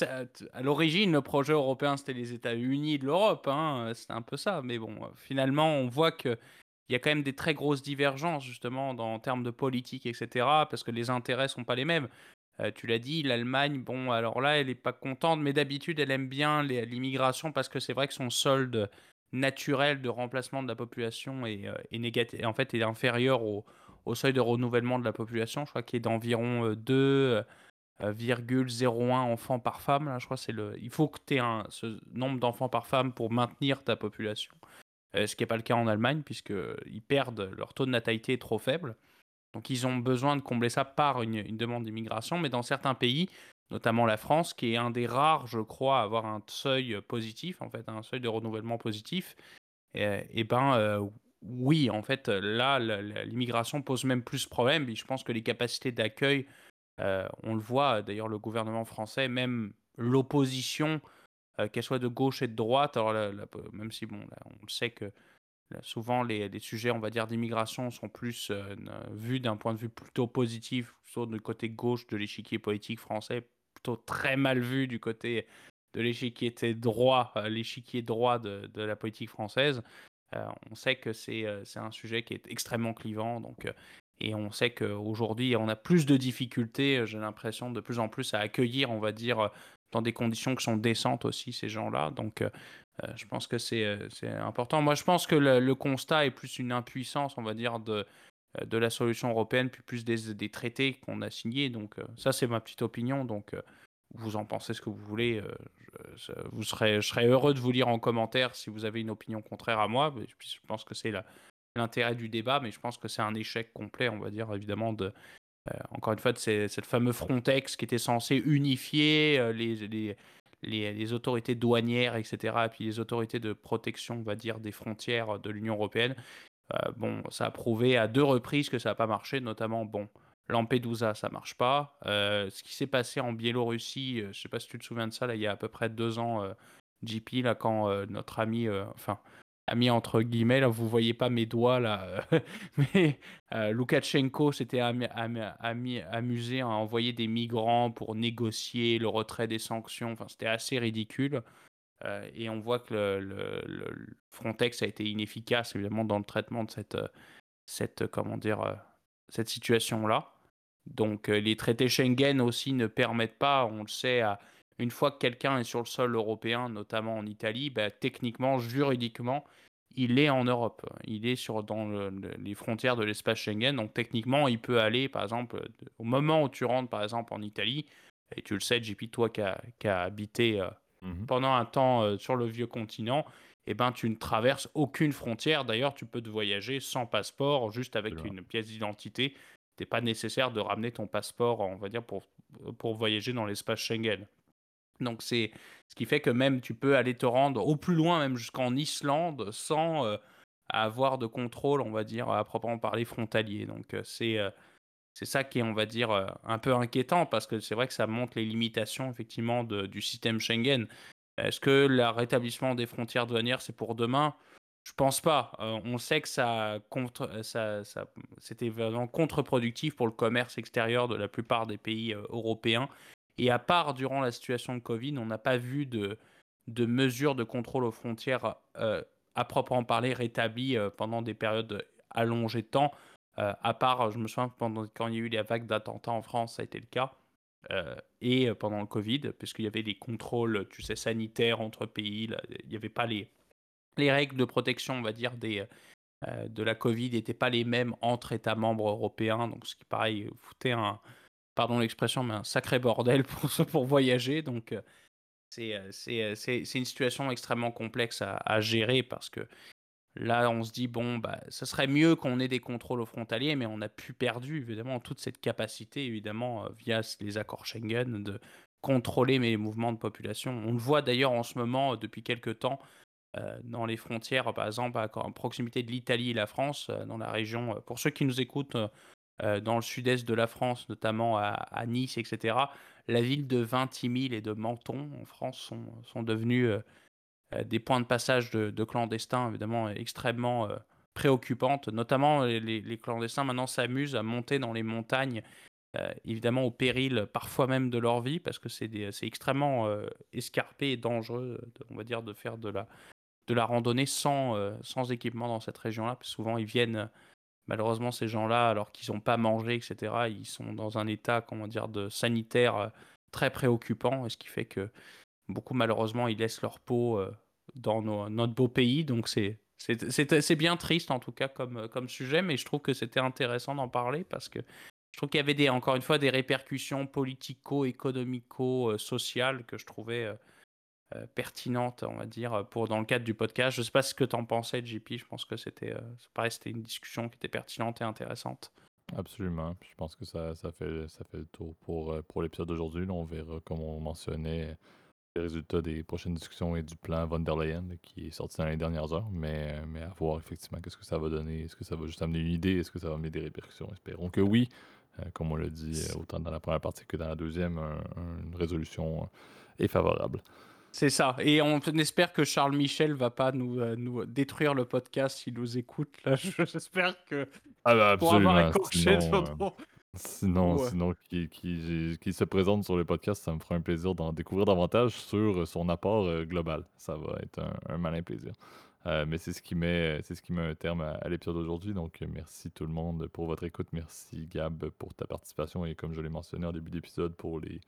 à l'origine, le projet européen, c'était les États-Unis de l'Europe. Hein, c'était un peu ça. Mais bon, finalement, on voit qu'il y a quand même des très grosses divergences, justement, dans, en termes de politique, etc. Parce que les intérêts sont pas les mêmes. Euh, tu l'as dit, l'Allemagne, bon, alors là, elle n'est pas contente, mais d'habitude, elle aime bien l'immigration parce que c'est vrai que son solde naturel de remplacement de la population est, euh, est négatif, en fait, est inférieur au, au seuil de renouvellement de la population, je crois qu'il est d'environ 2,01 euh, euh, enfants par femme. Là, je crois c'est le. Il faut que tu aies un, ce nombre d'enfants par femme pour maintenir ta population. Euh, ce qui n'est pas le cas en Allemagne, puisqu'ils perdent leur taux de natalité est trop faible. Donc ils ont besoin de combler ça par une, demande d'immigration. Mais dans certains pays, notamment la France, qui est un des rares, je crois, à avoir un seuil positif, en fait, un seuil de renouvellement positif, et, et ben oui, en fait, là, l'immigration pose même plus problème. Et je pense que les capacités d'accueil, on le voit, d'ailleurs, le gouvernement français, même l'opposition, qu'elle soit de gauche et de droite, même si, bon, on le sait que souvent les, sujets, on va dire, d'immigration sont plus vus d'un point de vue plutôt positif, soit du côté gauche de l'échiquier politique français, plutôt très mal vu du côté de l'échiquier droit, l'échiquier droit de, la politique française. Euh, on sait que euh, c'est un sujet qui est extrêmement clivant, donc euh, et on sait qu'aujourd'hui, on a plus de difficultés, j'ai l'impression, de plus en plus à accueillir, on va dire, dans des conditions qui sont décentes aussi, ces gens-là. Donc, je pense que c'est important. Moi, je pense que le, constat est plus une impuissance, on va dire, de, de la solution européenne, puis plus des, des traités qu'on a signés. Donc, ça, c'est ma petite opinion. Donc, vous en pensez ce que vous voulez. Euh, je, vous serez, je serais heureux de vous lire en commentaire si vous avez une opinion contraire à moi. Je pense que c'est l'intérêt du débat, mais je pense que c'est un échec complet, on va dire, évidemment, de, euh, encore une fois, de cette fameux Frontex qui était censé unifier euh, les, autorités douanières, etc., et puis les autorités de protection, on va dire, des frontières de l'Union européenne. bon, ça a prouvé à deux reprises que ça n'a pas marché, notamment, bon, Lampedusa, ça marche pas. ce qui s'est passé en Biélorussie, je sais pas si tu te souviens de ça, là, il y a à peu près deux ans, JP, là, quand notre ami, enfin, ami entre guillemets, là, vous voyez pas mes doigts là, mais euh, Loukachenko s'était amusé à envoyer des migrants pour négocier le retrait des sanctions. Enfin, c'était assez ridicule. Euh, et on voit que le, Frontex a été inefficace évidemment dans le traitement de cette, euh, cette situation-là. Donc les traités Schengen aussi ne permettent pas, on le sait, à, une fois que quelqu'un est sur le sol européen, notamment en Italie, bah, techniquement, juridiquement, il est en Europe. Il est sur, dans les frontières de l'espace Schengen. Donc techniquement, il peut aller, par exemple, au moment où tu rentres, par exemple, en Italie, et tu le sais, JP, toi qui as, habité euh, mhm. pendant un temps euh, sur le vieux continent, eh ben, tu ne traverses aucune frontière. D'ailleurs, tu peux te voyager sans passeport, juste avec une pièce d'identité. Pas nécessaire de ramener ton passeport, on va dire, pour, pour voyager dans l'espace Schengen. Donc c'est ce qui fait que même tu peux aller te rendre au plus loin, même jusqu'en Islande, sans euh, avoir de contrôle, on va dire, à proprement parler frontalier. Donc euh, c'est euh, c'est ça qui est, on va dire, un peu inquiétant, parce que c'est vrai que ça montre les limitations, effectivement, du système Schengen. Est-ce que le rétablissement des frontières douanières, c'est pour demain? Je pense pas. on sait que ça, contre, ça, ça c'était vraiment contre-productif pour le commerce extérieur de la plupart des pays européens et à part durant la situation de Covid, on n'a pas vu de, de mesures de contrôle aux frontières euh, à proprement parler rétablies euh, pendant des périodes allongées de temps. Euh, à part, je me souviens, pendant, quand il y a eu les vagues d'attentats en France, ça a été le cas. et pendant le Covid, puisqu'il y avait des contrôles, tu sais, sanitaires entre pays, il n'y avait pas les, les règles de protection, on va dire, des, de la Covid n'étaient pas les mêmes entre États membres européens. Donc, ce qui, pareil, foutait un, pardon l'expression, mais un sacré bordel pour, pour voyager. Donc, euh, euh, euh, c'est une situation extrêmement complexe à, gérer parce que là, on se dit, bon, bah, ce serait mieux qu'on ait des contrôles aux frontaliers, mais on a pu perdu, évidemment, toute cette capacité, évidemment, via les accords Schengen, de contrôler les mouvements de population. On le voit d'ailleurs en ce moment, depuis quelques temps, dans les frontières, par exemple, à, proximité de l'Italie et la France, dans la région. Pour ceux qui nous écoutent euh, dans le sud-est de la France, notamment à, Nice, etc. La ville de Vintimille et de Menton en France sont, sont devenus euh, euh, des points de passage de, clandestins évidemment extrêmement préoccupantes. Notamment, les, clandestins maintenant s'amusent à monter dans les montagnes, évidemment au péril parfois même de leur vie, parce que c'est extrêmement escarpé et dangereux, on va dire, de faire de la, de la randonnée sans, sans équipement dans cette région-là. Souvent, ils viennent malheureusement, ces gens-là, alors qu'ils n'ont pas mangé, etc., ils sont dans un état, comment dire, de sanitaire euh, très préoccupant, ce qui fait que beaucoup, malheureusement, ils laissent leur peau euh, dans notre beau pays. Donc, c'est bien triste, en tout cas, comme, comme sujet, mais je trouve que c'était intéressant d'en parler parce que je trouve qu'il y avait encore une fois des répercussions politico-économico-sociales que je trouvais euh, pertinente, on va dire, pour dans le cadre du podcast. Je ne sais pas ce que tu en pensais, JP. Je pense que c'était, euh, une discussion qui était pertinente et intéressante. Absolument. je pense que ça, ça, fait, ça fait le tour pour, euh, pour l'épisode d'aujourd'hui. On verra, comme on mentionnait, les résultats des prochaines discussions et du plan von der Leyen qui est sorti dans les dernières heures. Mais, mais à voir effectivement qu'est-ce que ça va donner. Est-ce que ça va juste amener une idée? Est-ce que ça va amener des répercussions? Espérons que oui. comme on l'a dit autant dans la première partie que dans la deuxième, une résolution est favorable. C'est ça. Et on espère que Charles Michel va pas nous, euh, nous détruire le podcast s'il nous écoute. Là, j'espère que ah bah pour avoir un sinon, euh, sinon, sinon qui, qui, qui, se présente sur le podcast, ça me fera un plaisir d'en découvrir davantage sur son apport euh, global. Ça va être un, malin plaisir. mais c'est ce qui met c'est ce qui met un terme à, à l'épisode d'aujourd'hui. Donc merci tout le monde pour votre écoute. Merci Gab pour ta participation et comme je l'ai mentionné en début d'épisode pour les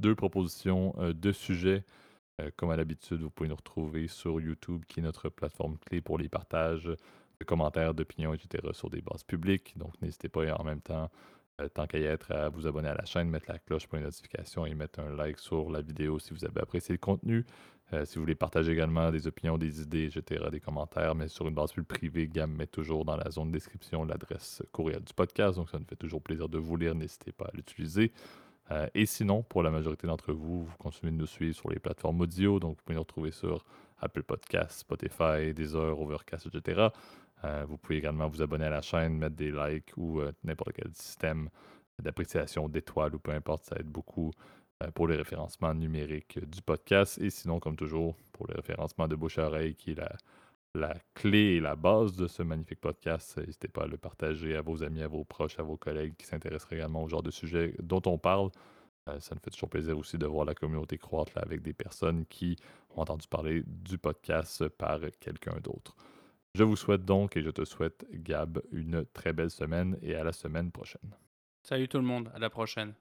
deux propositions de sujets. Euh, comme à l'habitude, vous pouvez nous retrouver sur YouTube, qui est notre plateforme clé pour les partages de commentaires, d'opinions, etc. sur des bases publiques. Donc, n'hésitez pas en même temps, euh, tant qu'à y être, à vous abonner à la chaîne, mettre la cloche pour les notifications et mettre un like sur la vidéo si vous avez apprécié le contenu. Euh, si vous voulez partager également des opinions, des idées, etc., des commentaires, mais sur une base plus privée, Gam met toujours dans la zone de description l'adresse courriel du podcast. Donc, ça nous fait toujours plaisir de vous lire. N'hésitez pas à l'utiliser. Euh, et sinon, pour la majorité d'entre vous, vous continuez de nous suivre sur les plateformes audio, donc vous pouvez nous retrouver sur Apple Podcasts, Spotify, Deezer, Overcast, etc. Euh, vous pouvez également vous abonner à la chaîne, mettre des likes ou euh, n'importe quel système d'appréciation d'étoiles ou peu importe, ça aide beaucoup pour le référencement numérique du podcast. Et sinon, comme toujours, pour le référencement de bouche à oreille, qui est la, la clé et la base de ce magnifique podcast, n'hésitez pas à le partager à vos amis, à vos proches, à vos collègues qui s'intéresseraient également au genre de sujet dont on parle. ça nous fait toujours plaisir aussi de voir la communauté croître avec des personnes qui ont entendu parler du podcast par quelqu'un d'autre. Je vous souhaite donc et je te souhaite, Gab, une très belle semaine et à la semaine prochaine. Salut tout le monde, à la prochaine.